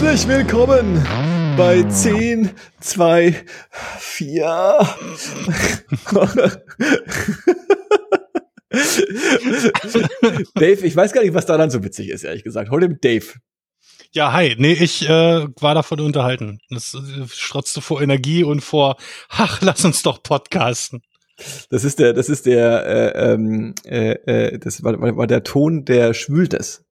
Herzlich willkommen bei 10, 2, 4. Dave, ich weiß gar nicht, was daran so witzig ist, ehrlich gesagt. Hol dem Dave. Ja, hi. Nee, ich äh, war davon unterhalten. Das äh, strotzte vor Energie und vor, ach, lass uns doch podcasten. Das ist der, das ist der, äh, ähm, äh, äh, das war, war der Ton, der schwült es.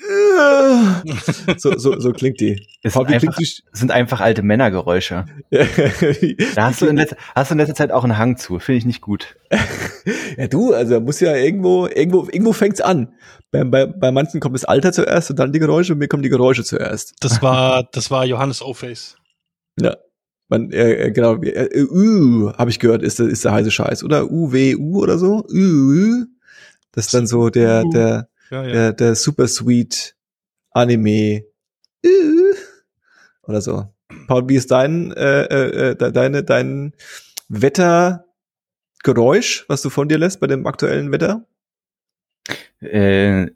so, so, so klingt die. Es sind, einfach, sind einfach alte Männergeräusche. da hast du, in letzter, hast du in letzter Zeit auch einen Hang zu. Finde ich nicht gut. ja, du, also muss ja irgendwo, irgendwo, irgendwo fängt's an. Bei, bei, bei manchen kommt das Alter zuerst und dann die Geräusche und mir kommen die Geräusche zuerst. Das war, das war Johannes O-Face. Ja. Man, äh, genau, äh, U, habe ich gehört, ist, ist der heiße Scheiß, oder? U, W, U oder so? U, das ist dann so der, der, ja, ja. Der, der Super Sweet Anime uh, oder so. Paul, wie ist dein, äh, äh, äh deine, dein Wettergeräusch, was du von dir lässt bei dem aktuellen Wetter? Äh,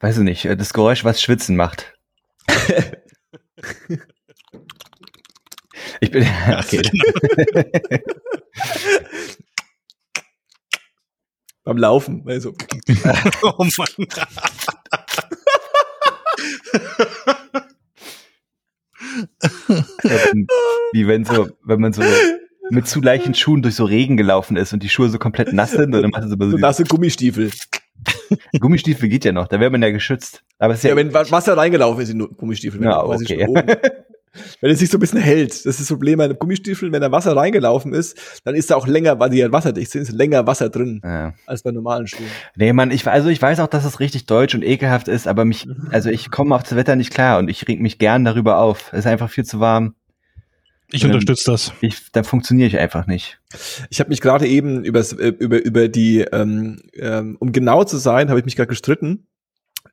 weiß ich nicht. Das Geräusch, was Schwitzen macht. ich bin, okay. Beim Laufen, also. oh Mann. Wie wenn so, wenn man so mit zu leichten Schuhen durch so Regen gelaufen ist und die Schuhe so komplett nass sind und dann macht es so, so nasse Gummistiefel. Gummistiefel geht ja noch, da wäre man ja geschützt. Aber es ist ja, ja wenn Wasser reingelaufen ist in Gummistiefel. Ja, okay. wenn es sich so ein bisschen hält. Das ist das Problem bei einem Gummistiefel, wenn da Wasser reingelaufen ist, dann ist da auch länger, weil die halt wasserdicht sind, ist länger Wasser drin ja. als bei normalen Schuhen. Nee, man, ich, also ich weiß auch, dass es richtig deutsch und ekelhaft ist, aber mich, mhm. also ich komme auf das Wetter nicht klar und ich reg mich gern darüber auf. Es ist einfach viel zu warm. Ich unterstütze das. Ich, da funktioniere ich einfach nicht. Ich habe mich gerade eben übers, äh, über über die, ähm, ähm, um genau zu sein, habe ich mich gerade gestritten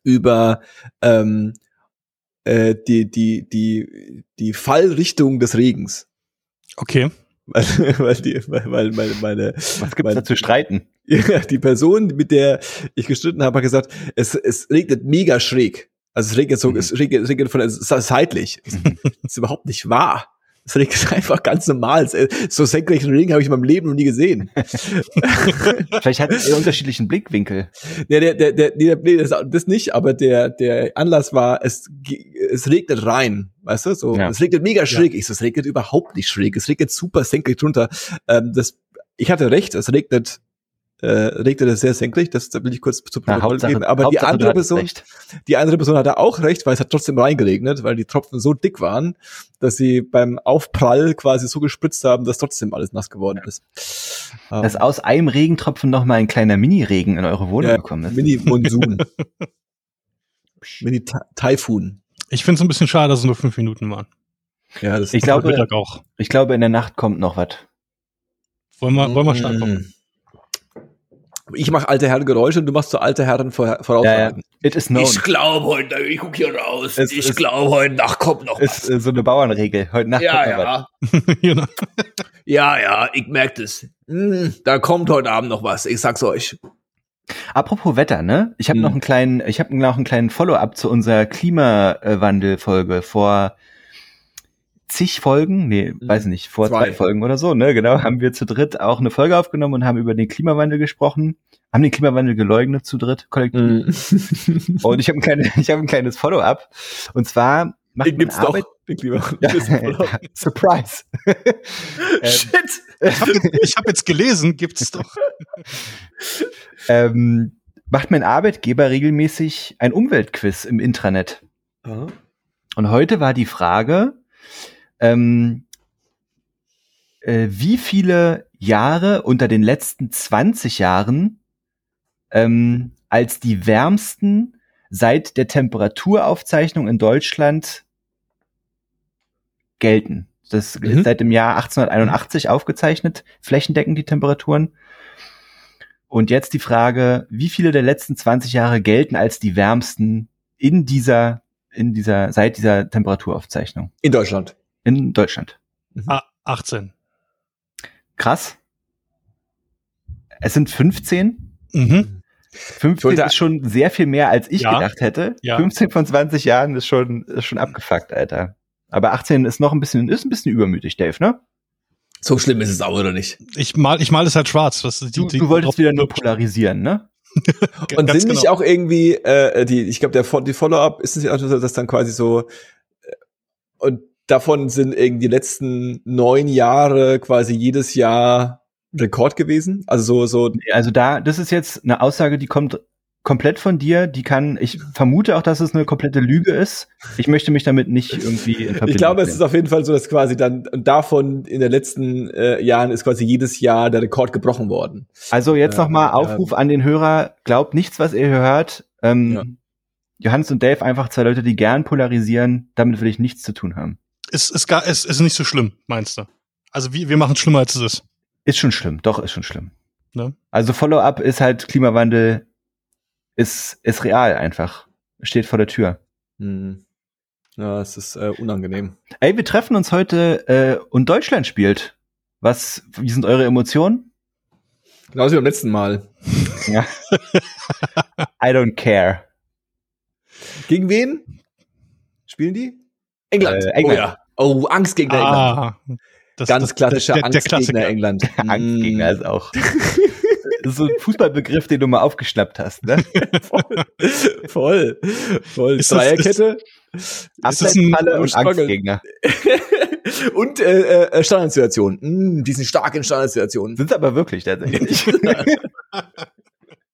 über ähm, äh, die, die, die, die Fallrichtung des Regens. Okay. Weil, weil, die, weil, weil meine, meine Was gibt's da zu streiten? Ja, die Person, mit der ich gestritten habe, hat gesagt, es, es regnet mega schräg. Also es regnet so, mhm. es regnet, es regnet von seitlich. Das ist überhaupt nicht wahr. Das ist einfach ganz normal. So senkrechten Regen habe ich in meinem Leben noch nie gesehen. Vielleicht hat er unterschiedlichen Blickwinkel. Nee, der, der, der, der, nee, das, das nicht, aber der, der Anlass war, es, es regnet rein. Weißt du, so, ja. es regnet mega schräg. Ja. Ich so, es regnet überhaupt nicht schräg. Es regnet super senkrecht runter. Ähm, das, ich hatte recht, es regnet äh, regte das sehr senkrecht, das will ich kurz zu Protokoll geben. Aber Hauptsache, die andere Person, recht. die andere Person hatte auch recht, weil es hat trotzdem reingeregnet, weil die Tropfen so dick waren, dass sie beim Aufprall quasi so gespritzt haben, dass trotzdem alles nass geworden ist. Dass um, aus einem Regentropfen noch mal ein kleiner Mini-Regen in eure Wohnung ja, gekommen ist. Mini-Monsun. Mini-Taifun. Ich finde es ein bisschen schade, dass es nur fünf Minuten waren. Ja, das ich glaube, auch. ich glaube, in der Nacht kommt noch was. Wollen wir, wollen wir starten? Ich mache alte Herren Geräusche und du machst so alte Herren Voraussagen. Ja, ja. It is known. Ich glaube heute, ich guck hier raus. Es, ich glaube heute Nacht kommt noch was. Ist äh, so eine Bauernregel. Heute Nacht ja, kommt ja. was. Genau. ja, ja, ich merke das. Hm, da kommt heute Abend noch was. Ich sag's euch. Apropos Wetter, ne? Ich habe hm. noch einen kleinen, ich habe noch einen kleinen Follow-up zu unserer Klimawandel-Folge vor zig Folgen, nee, mhm. weiß nicht, vor zwei. zwei. Folgen oder so, ne, genau, haben wir zu dritt auch eine Folge aufgenommen und haben über den Klimawandel gesprochen, haben den Klimawandel geleugnet zu dritt, kollektiv. Mhm. und ich habe ein, kleines, ich hab ein kleines Follow-up. Und zwar macht den gibt's Arbeit, doch, den Klimawandel. Ja, Surprise. Ähm, Shit! Ich habe jetzt, hab jetzt gelesen, gibt's doch. ähm, macht mein Arbeitgeber regelmäßig ein Umweltquiz im Intranet. Aha. Und heute war die Frage, ähm, äh, wie viele Jahre unter den letzten 20 Jahren ähm, als die wärmsten seit der Temperaturaufzeichnung in Deutschland gelten. Das mhm. ist seit dem Jahr 1881 aufgezeichnet, flächendeckend die Temperaturen. Und jetzt die Frage, wie viele der letzten 20 Jahre gelten als die wärmsten in dieser, in dieser, seit dieser Temperaturaufzeichnung? In Deutschland in Deutschland. Mhm. Ah, 18. Krass. Es sind 15. Mhm. 15 ist schon sehr viel mehr, als ich ja, gedacht hätte. Ja. 15 von 20 Jahren ist schon, ist schon abgefuckt, Alter. Aber 18 ist noch ein bisschen, ist ein bisschen übermütig, Dave, ne? So schlimm ist es auch, oder nicht? Ich mal, ich mal es halt schwarz. Was, die, du, du wolltest wieder nur polarisieren, ne? und sind nicht genau. auch irgendwie, äh, die, ich glaube, der die Follow-up ist es ja auch so, dass dann quasi so, äh, und davon sind irgendwie die letzten neun Jahre quasi jedes Jahr Rekord gewesen. Also so, so. Also da, das ist jetzt eine Aussage, die kommt komplett von dir. Die kann, ich vermute auch, dass es eine komplette Lüge ist. Ich möchte mich damit nicht irgendwie in Verbindung Ich glaube, es ist auf jeden Fall so, dass quasi dann davon in den letzten äh, Jahren ist quasi jedes Jahr der Rekord gebrochen worden. Also jetzt äh, nochmal Aufruf ja. an den Hörer. Glaubt nichts, was ihr hört. Ähm, ja. Johannes und Dave einfach zwei Leute, die gern polarisieren. Damit will ich nichts zu tun haben. Ist, ist, gar, ist, ist nicht so schlimm, meinst du? Also wir, wir machen es schlimmer, als es ist. Ist schon schlimm, doch, ist schon schlimm. Ne? Also Follow-up ist halt Klimawandel, ist, ist real einfach. Steht vor der Tür. Hm. Ja, es ist äh, unangenehm. Ey, wir treffen uns heute äh, und Deutschland spielt. Was, wie sind eure Emotionen? Genauso wie beim letzten Mal. Ja. I don't care. Gegen wen? Spielen die? England. Äh, England. Oh ja. Oh, Angstgegner ah. England. Das, Ganz klassischer der, der, der Angstgegner England. Angstgegner ist auch. Das ist so ein Fußballbegriff, den du mal aufgeschnappt hast, ne? voll. Voll. voll. Ist Dreierkette. Abseitsfalle und Angstgegner. und äh, äh, Standardsituationen. Mm, die sind stark in Standardsituationen. Sind aber wirklich tatsächlich.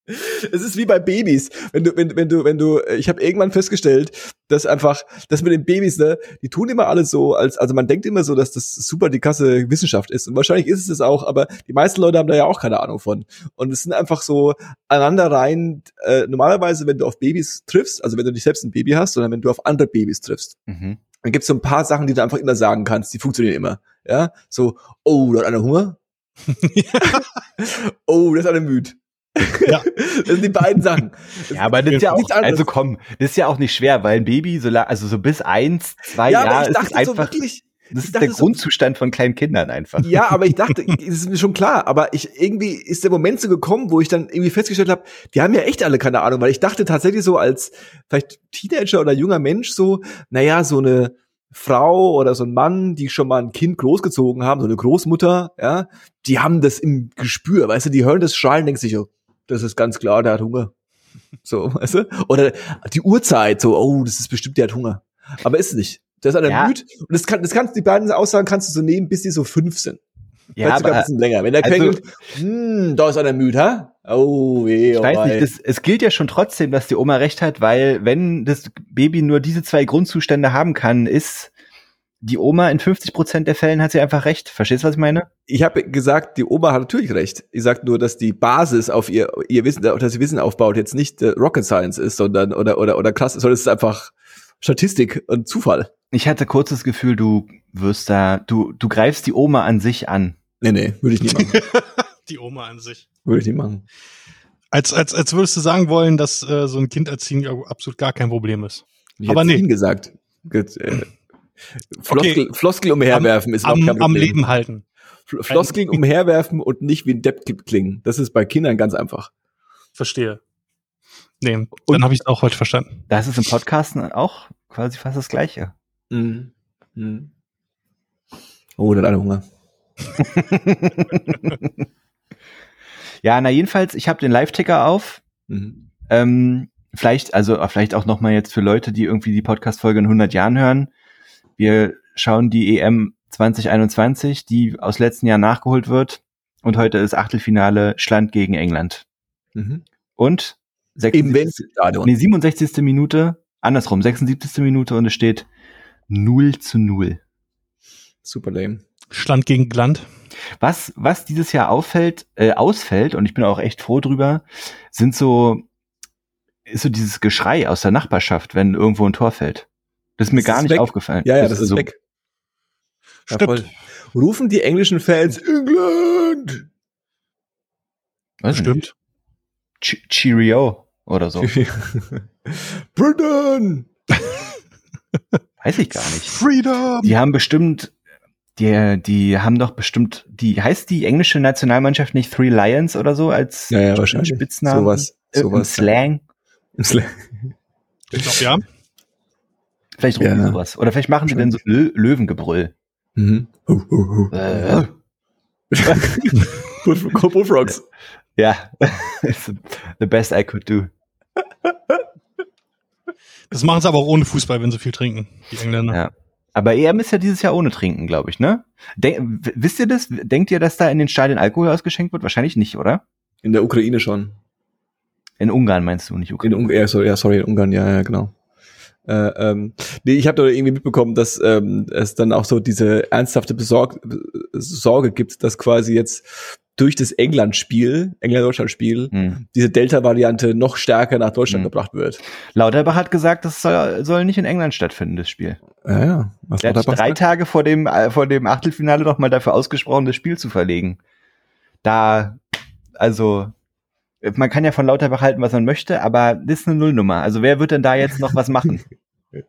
Es ist wie bei Babys. Wenn du, wenn, wenn du, wenn du, ich habe irgendwann festgestellt, dass einfach, dass mit den Babys, ne, die tun immer alles so, als, also man denkt immer so, dass das super die Kasse Wissenschaft ist. Und wahrscheinlich ist es es auch, aber die meisten Leute haben da ja auch keine Ahnung von. Und es sind einfach so aneinander rein, äh, normalerweise, wenn du auf Babys triffst, also wenn du nicht selbst ein Baby hast, sondern wenn du auf andere Babys triffst, mhm. dann gibt's so ein paar Sachen, die du einfach immer sagen kannst, die funktionieren immer. Ja, so, oh, da hat einer Hunger. oh, das ist einer müde. Ja. das sind die beiden Sachen. Ja, aber das ist ja auch, also komm, das ist ja auch nicht schwer, weil ein Baby, so, also so bis eins, zwei ja, Jahre, ist es einfach, so wirklich, das ist der so, Grundzustand von kleinen Kindern einfach. Ja, aber ich dachte, das ist mir schon klar, aber ich, irgendwie ist der Moment so gekommen, wo ich dann irgendwie festgestellt habe, die haben ja echt alle keine Ahnung, weil ich dachte tatsächlich so als vielleicht Teenager oder junger Mensch so, naja, so eine, Frau oder so ein Mann, die schon mal ein Kind großgezogen haben, so eine Großmutter, ja, die haben das im Gespür, weißt du, die hören das Schreien, denken sich, oh, das ist ganz klar, der hat Hunger. So, weißt du? Oder die Uhrzeit, so, oh, das ist bestimmt, der hat Hunger. Aber ist nicht. Der ist an der ja. Müd. Und das, kann, das kannst, die beiden Aussagen kannst du so nehmen, bis die so fünf sind. Ja, Vielleicht sogar ein bisschen länger. Wenn der also, Quengel, hm, da ist einer müde, ha? Oh, weh, Ich oh weiß nicht, das, es gilt ja schon trotzdem, dass die Oma recht hat, weil wenn das Baby nur diese zwei Grundzustände haben kann, ist die Oma in 50 Prozent der Fällen hat sie einfach recht. Verstehst du, was ich meine? Ich habe gesagt, die Oma hat natürlich recht. Ich sag nur, dass die Basis auf ihr, ihr Wissen, dass sie Wissen aufbaut, jetzt nicht äh, Rocket Science ist, sondern oder oder oder krass, sondern es ist einfach Statistik und Zufall. Ich hatte kurz das Gefühl, du wirst da, du du greifst die Oma an sich an. Nee, nee, würde ich nicht machen. die Oma an sich. Würde ich nicht machen. Als als als würdest du sagen wollen, dass äh, so ein Kind erziehen absolut gar kein Problem ist. Ich Aber nee. gesagt. Gut, äh, Floskel, okay. Floskel umherwerfen ist am, kein Problem. am Leben halten. Floskeln umherwerfen und nicht wie ein Depp klingen. Das ist bei Kindern ganz einfach. Verstehe. Nee, und dann habe ich es auch heute verstanden. Das ist im Podcasten auch quasi fast das Gleiche. Mhm. Mhm. Oh, hat alle Hunger. ja, na jedenfalls, ich habe den Live-Ticker auf. Mhm. Ähm, vielleicht, also vielleicht auch noch mal jetzt für Leute, die irgendwie die Podcast-Folge in 100 Jahren hören. Wir schauen die EM 2021, die aus letzten Jahr nachgeholt wird. Und heute ist Achtelfinale Schland gegen England. Mhm. Und 66, nee, 67. Minute, andersrum, 76. Minute und es steht 0 zu 0. Super lame. Schland gegen Gland. Was, was dieses Jahr auffällt, äh, ausfällt, und ich bin auch echt froh drüber, sind so, ist so dieses Geschrei aus der Nachbarschaft, wenn irgendwo ein Tor fällt. Das ist mir das gar ist nicht weg. aufgefallen. Ja, ja, das, das ist so weg. Stimmt. Rufen die englischen Fans England? Was Stimmt. Ch Cheerio oder so. Britain! Weiß ich gar nicht. Freedom! Die haben bestimmt, die, die haben doch bestimmt, die heißt die englische Nationalmannschaft nicht Three Lions oder so als ja, ja, wahrscheinlich. Spitznamen? Sowas. sowas. Im Slang. Im Slang. Ich glaube, ja. Vielleicht rufen ja. sowas. Oder vielleicht machen sie dann so Lö Löwengebrüll. Mhm. Uh, uh, uh. Äh. Bullfrogs. Ja. The best I could do. Das machen sie aber auch ohne Fußball, wenn sie viel trinken, die Engländer. Ja. Aber EM ist ja dieses Jahr ohne Trinken, glaube ich, ne? Denk, wisst ihr das? Denkt ihr, dass da in den Stadien Alkohol ausgeschenkt wird? Wahrscheinlich nicht, oder? In der Ukraine schon. In Ungarn meinst du, nicht Ukraine? In, ja, sorry, ja, sorry, in Ungarn, ja, ja, genau. Äh, ähm, nee, ich habe da irgendwie mitbekommen, dass ähm, es dann auch so diese ernsthafte Besorg Sorge gibt, dass quasi jetzt durch das England-Spiel, England-Deutschland-Spiel, hm. diese Delta-Variante noch stärker nach Deutschland hm. gebracht wird. Lauterbach hat gesagt, das soll, soll nicht in England stattfinden, das Spiel. Ja, ja. Was Der hat drei Tage vor dem, äh, vor dem Achtelfinale noch mal dafür ausgesprochen, das Spiel zu verlegen. Da, also, man kann ja von Lauterbach halten, was man möchte, aber das ist eine Nullnummer. Also wer wird denn da jetzt noch was machen? ja,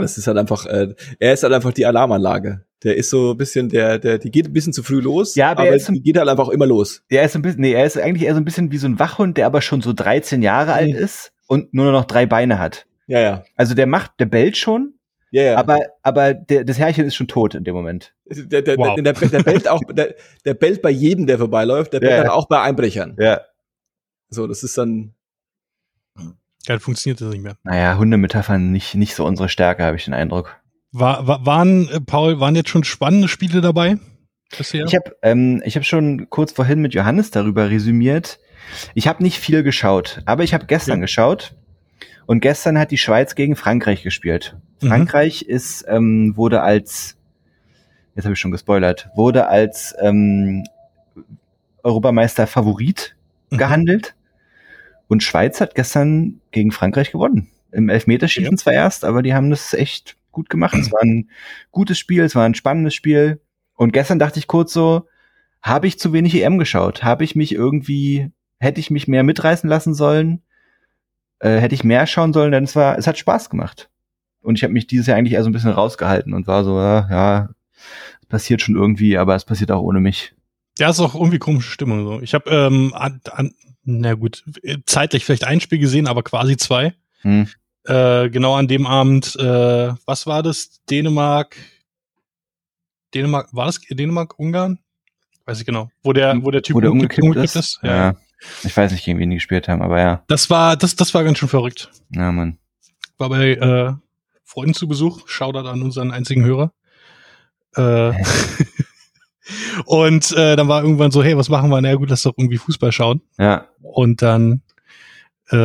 das ist halt einfach, äh, er ist halt einfach die Alarmanlage. Der ist so ein bisschen, der, der, die geht ein bisschen zu früh los, ja, aber, aber er ist die geht halt einfach auch immer los. Er ist ein bisschen, nee, er ist eigentlich eher so ein bisschen wie so ein Wachhund, der aber schon so 13 Jahre alt mhm. ist und nur noch drei Beine hat. Ja, ja. Also der macht, der bellt schon, ja, ja. Aber, aber der, das Herrchen ist schon tot in dem Moment. Der, der, wow. der, der, der bellt auch, der, der bellt bei jedem, der vorbeiläuft, der bellt ja, dann auch bei Einbrechern. Ja. So, das ist dann. Ja, dann funktioniert das nicht mehr. Naja, Hundemetaphern nicht, nicht so unsere Stärke, habe ich den Eindruck. War, war, waren, äh, Paul, waren jetzt schon spannende Spiele dabei? Bisher? Ich habe ähm, ich hab schon kurz vorhin mit Johannes darüber resümiert. Ich habe nicht viel geschaut, aber ich habe gestern ja. geschaut. Und gestern hat die Schweiz gegen Frankreich gespielt. Mhm. Frankreich ist, ähm, wurde als, jetzt habe ich schon gespoilert, wurde als ähm, Europameister Favorit mhm. gehandelt. Und Schweiz hat gestern gegen Frankreich gewonnen. Im Elfmeterschießen ja. zwar erst, aber die haben das echt gut gemacht. Es war ein gutes Spiel, es war ein spannendes Spiel. Und gestern dachte ich kurz so, habe ich zu wenig EM geschaut? Habe ich mich irgendwie, hätte ich mich mehr mitreißen lassen sollen? Äh, hätte ich mehr schauen sollen, denn es war, es hat Spaß gemacht. Und ich habe mich dieses Jahr eigentlich eher so ein bisschen rausgehalten und war so, ja, ja, passiert schon irgendwie, aber es passiert auch ohne mich. Ja, ist auch irgendwie komische Stimmung so. Ich habe, ähm, an, an, na gut, zeitlich vielleicht ein Spiel gesehen, aber quasi zwei. Hm. Äh, genau an dem Abend, äh, was war das? Dänemark, Dänemark, war das Dänemark, Ungarn? Weiß ich genau. Wo der, wo der Typ wo der umgekippt, umgekippt ist. ist. Ja. ja. Ich weiß nicht, gegen wen die gespielt haben, aber ja. Das war, das, das war ganz schön verrückt. Ja, Mann. War bei äh, Freunden zu Besuch. Shoutout an unseren einzigen Hörer. Äh, und äh, dann war irgendwann so, hey, was machen wir? Na gut, lass doch irgendwie Fußball schauen. Ja. Und dann, äh,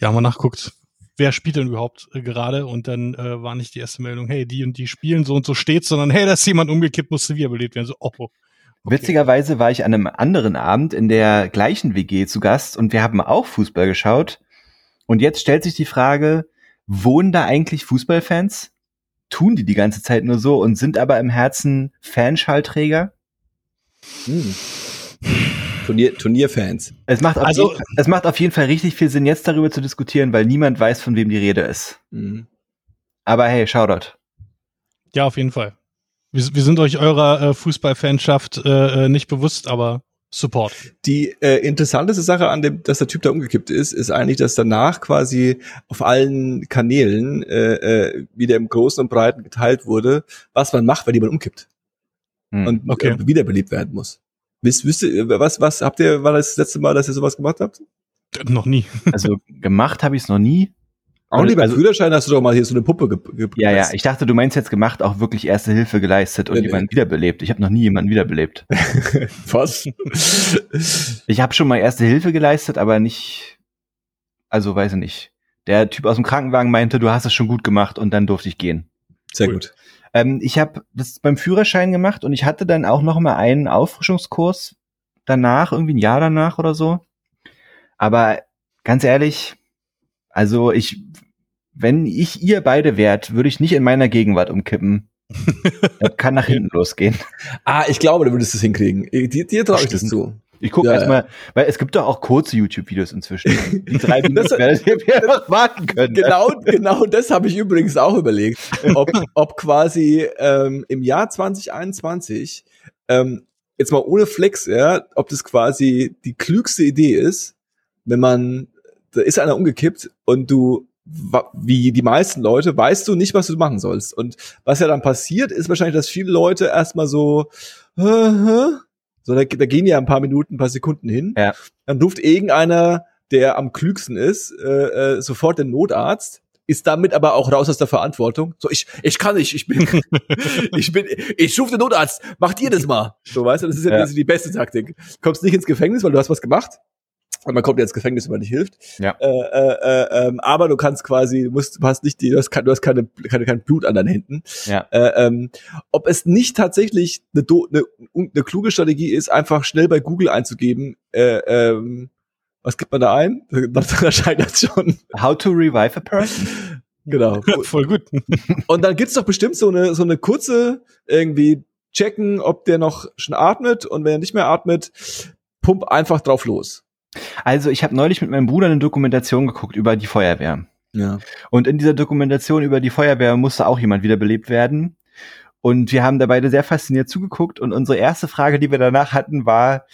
ja, mal nachguckt, wer spielt denn überhaupt äh, gerade? Und dann äh, war nicht die erste Meldung, hey, die und die spielen so und so steht, sondern hey, da ist jemand umgekippt, musste wiederbelebt werden. So, oh. Okay. Witzigerweise war ich an einem anderen Abend in der gleichen WG zu Gast und wir haben auch Fußball geschaut. Und jetzt stellt sich die Frage, wohnen da eigentlich Fußballfans? Tun die die ganze Zeit nur so und sind aber im Herzen Fanschallträger? Hm. Turnier, Turnierfans. Es macht, auf also, jeden, es macht auf jeden Fall richtig viel Sinn, jetzt darüber zu diskutieren, weil niemand weiß, von wem die Rede ist. Mhm. Aber hey, Shoutout. Ja, auf jeden Fall. Wir, wir sind euch eurer äh, Fußballfanschaft äh, äh, nicht bewusst, aber Support. Die äh, interessanteste Sache an dem, dass der Typ da umgekippt ist, ist eigentlich, dass danach quasi auf allen Kanälen äh, äh, wieder im Großen und Breiten geteilt wurde, was man macht, wenn jemand umkippt hm, und okay. äh, wiederbelebt werden muss. Wisst, wisst ihr, was, was habt ihr, war das, das letzte Mal, dass ihr sowas gemacht habt? Noch nie. Also gemacht habe ich es noch nie. Auch lieber also, Führerschein hast du doch mal hier so eine Puppe gepresst. Ja, ja, ich dachte, du meinst jetzt gemacht, auch wirklich erste Hilfe geleistet und nee, jemanden nee. wiederbelebt. Ich habe noch nie jemanden wiederbelebt. Was? ich habe schon mal erste Hilfe geleistet, aber nicht, also weiß ich nicht. Der Typ aus dem Krankenwagen meinte, du hast es schon gut gemacht und dann durfte ich gehen. Sehr cool. gut. Ähm, ich habe das beim Führerschein gemacht und ich hatte dann auch noch mal einen Auffrischungskurs danach, irgendwie ein Jahr danach oder so. Aber ganz ehrlich, also ich, wenn ich ihr beide wärt, würde ich nicht in meiner Gegenwart umkippen. das kann nach hinten losgehen. Ah, ich glaube, du würdest es hinkriegen. Dir, dir traue ich das zu. Ich gucke ja, erstmal, weil es gibt doch auch kurze YouTube-Videos inzwischen. Die drei Minuten werdet ihr noch warten können. Genau, genau das habe ich übrigens auch überlegt. Ob, ob quasi ähm, im Jahr 2021 ähm, jetzt mal ohne Flex, ja, ob das quasi die klügste Idee ist, wenn man, da ist einer umgekippt und du, wie die meisten Leute, weißt du nicht, was du machen sollst. Und was ja dann passiert, ist wahrscheinlich, dass viele Leute erstmal so, so, da, da gehen ja ein paar Minuten, ein paar Sekunden hin. Ja. Dann ruft irgendeiner, der am klügsten ist, äh, äh, sofort den Notarzt ist damit aber auch raus aus der Verantwortung. So, ich, ich kann nicht, ich bin, ich bin, ich rufe den Notarzt, macht ihr das mal. So, weißt du, das ist ja, ja. Ist die beste Taktik. Du kommst nicht ins Gefängnis, weil du hast was gemacht. Und man kommt ja ins Gefängnis, wenn man nicht hilft. Ja. Äh, äh, äh, ähm, aber du kannst quasi, du musst, du hast nicht die, du hast, du hast keine, keine, kein Blut an deinen Händen. Ja. Äh, ähm, ob es nicht tatsächlich eine, eine, eine kluge Strategie ist, einfach schnell bei Google einzugeben, äh, ähm, was gibt man da ein? Das erscheint das schon. How to revive a person. Genau. Voll gut. Und dann gibt's doch bestimmt so eine, so eine kurze, irgendwie checken, ob der noch schon atmet und wenn er nicht mehr atmet, pump einfach drauf los. Also ich habe neulich mit meinem Bruder eine Dokumentation geguckt über die Feuerwehr. Ja. Und in dieser Dokumentation über die Feuerwehr musste auch jemand wiederbelebt werden. Und wir haben da beide sehr fasziniert zugeguckt. Und unsere erste Frage, die wir danach hatten, war,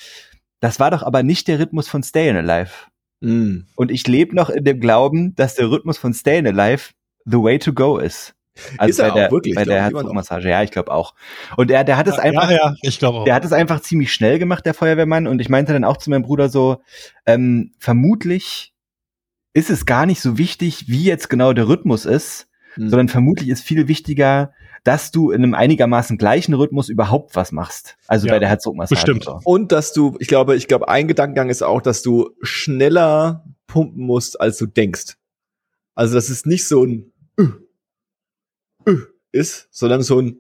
das war doch aber nicht der Rhythmus von Stayin' Alive. Mm. Und ich lebe noch in dem Glauben, dass der Rhythmus von Stayin' Alive the way to go ist. Also ist bei er der, auch wirklich, bei der Herzdruckmassage, ja, ich glaube auch. Und er, der hat es ja, einfach, ja, ja, ich glaube auch. der hat es einfach ziemlich schnell gemacht, der Feuerwehrmann. Und ich meinte dann auch zu meinem Bruder so, ähm, vermutlich ist es gar nicht so wichtig, wie jetzt genau der Rhythmus ist, Hm. sondern vermutlich ist viel wichtiger, dass du in einem einigermaßen gleichen Rhythmus überhaupt was machst. Also Ja, bei der Herzdruckmassage. bestimmt. So. Und dass du, ich glaube, ich glaube, ein Gedankengang ist auch, dass du schneller pumpen musst, als du denkst. Also, dass es nicht so ein ist, sondern so ein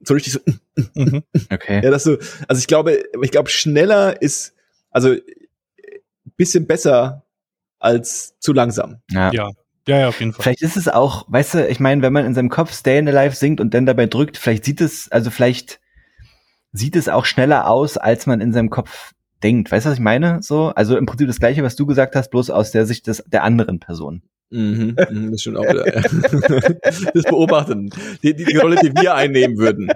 so richtig so, äh, Mhm. Okay. ja, dass du, also ich glaube, ich glaube, schneller ist, also äh, bisschen besser als zu langsam. Ja. Ja. Ja, ja, auf jeden Fall. Vielleicht ist es auch, weißt du, ich meine, wenn man in seinem Kopf Stay Alive singt und dann dabei drückt, vielleicht sieht es, also vielleicht sieht es auch schneller aus, als man in seinem Kopf denkt. Weißt du, was ich meine? So, also im Prinzip das Gleiche, was du gesagt hast, bloß aus der Sicht des, der anderen Person. Mhm, mhm, das stimmt auch wieder. Ja. Das Beobachten. Die, die, die Rolle, die wir einnehmen würden.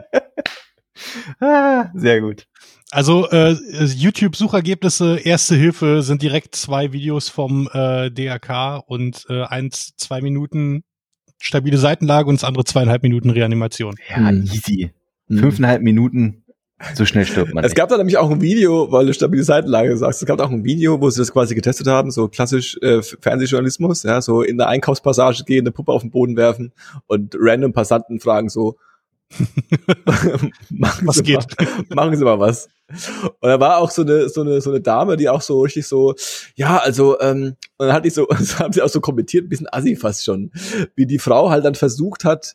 Ah, sehr gut. Also äh, YouTube-Suchergebnisse, Erste Hilfe sind direkt zwei Videos vom äh, DRK und äh, eins, zwei Minuten stabile Seitenlage und das andere zweieinhalb Minuten Reanimation. Ja, Mhm. easy. Mhm. Fünfeinhalb Minuten, so schnell stirbt man. Es nicht. gab da nämlich auch ein Video, weil du stabile Seitenlage sagst, es gab auch ein Video, wo sie das quasi getestet haben, so klassisch äh, Fernsehjournalismus, ja, so in der Einkaufspassage gehen, eine Puppe auf den Boden werfen und random Passanten fragen so, machen Was Sie geht? Mal, machen Sie mal was. Und da war auch so eine, so eine, so eine Dame, die auch so richtig so, ja, also, ähm, und dann hat die so, das haben sie auch so kommentiert, ein bisschen assi fast schon, wie die Frau halt dann versucht hat,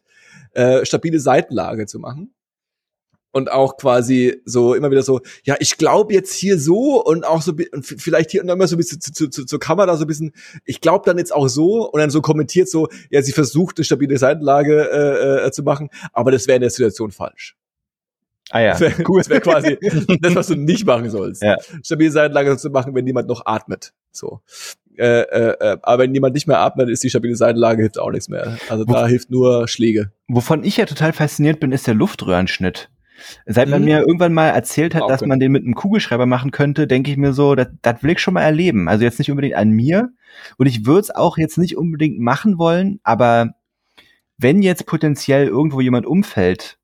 äh, stabile Seitenlage zu machen. Und auch quasi so immer wieder so, ja, ich glaube jetzt hier so und auch so und vielleicht hier und dann immer so ein bisschen zu, zu, zu, zur Kamera so ein bisschen, ich glaube dann jetzt auch so und dann so kommentiert so, ja, sie versucht eine stabile Seitenlage äh, äh, zu machen, aber das wäre in der Situation falsch. ah ja, Das wäre cool. das wär quasi das, was du nicht machen sollst. Ja. Stabile Seitenlage zu machen, wenn niemand noch atmet. So. Äh, äh, äh, aber wenn niemand nicht mehr atmet, ist die stabile Seitenlage hilft auch nichts mehr. Also Wo- da hilft nur Schläge. Wovon ich ja total fasziniert bin, ist der Luftröhrenschnitt. Seit man Mhm. mir irgendwann mal erzählt hat, Auch dass man den mit einem Kugelschreiber machen könnte, denke ich mir so, das, das will ich schon mal erleben. Also jetzt nicht unbedingt an mir. Und ich würde es auch jetzt nicht unbedingt machen wollen, aber wenn jetzt potenziell irgendwo jemand umfällt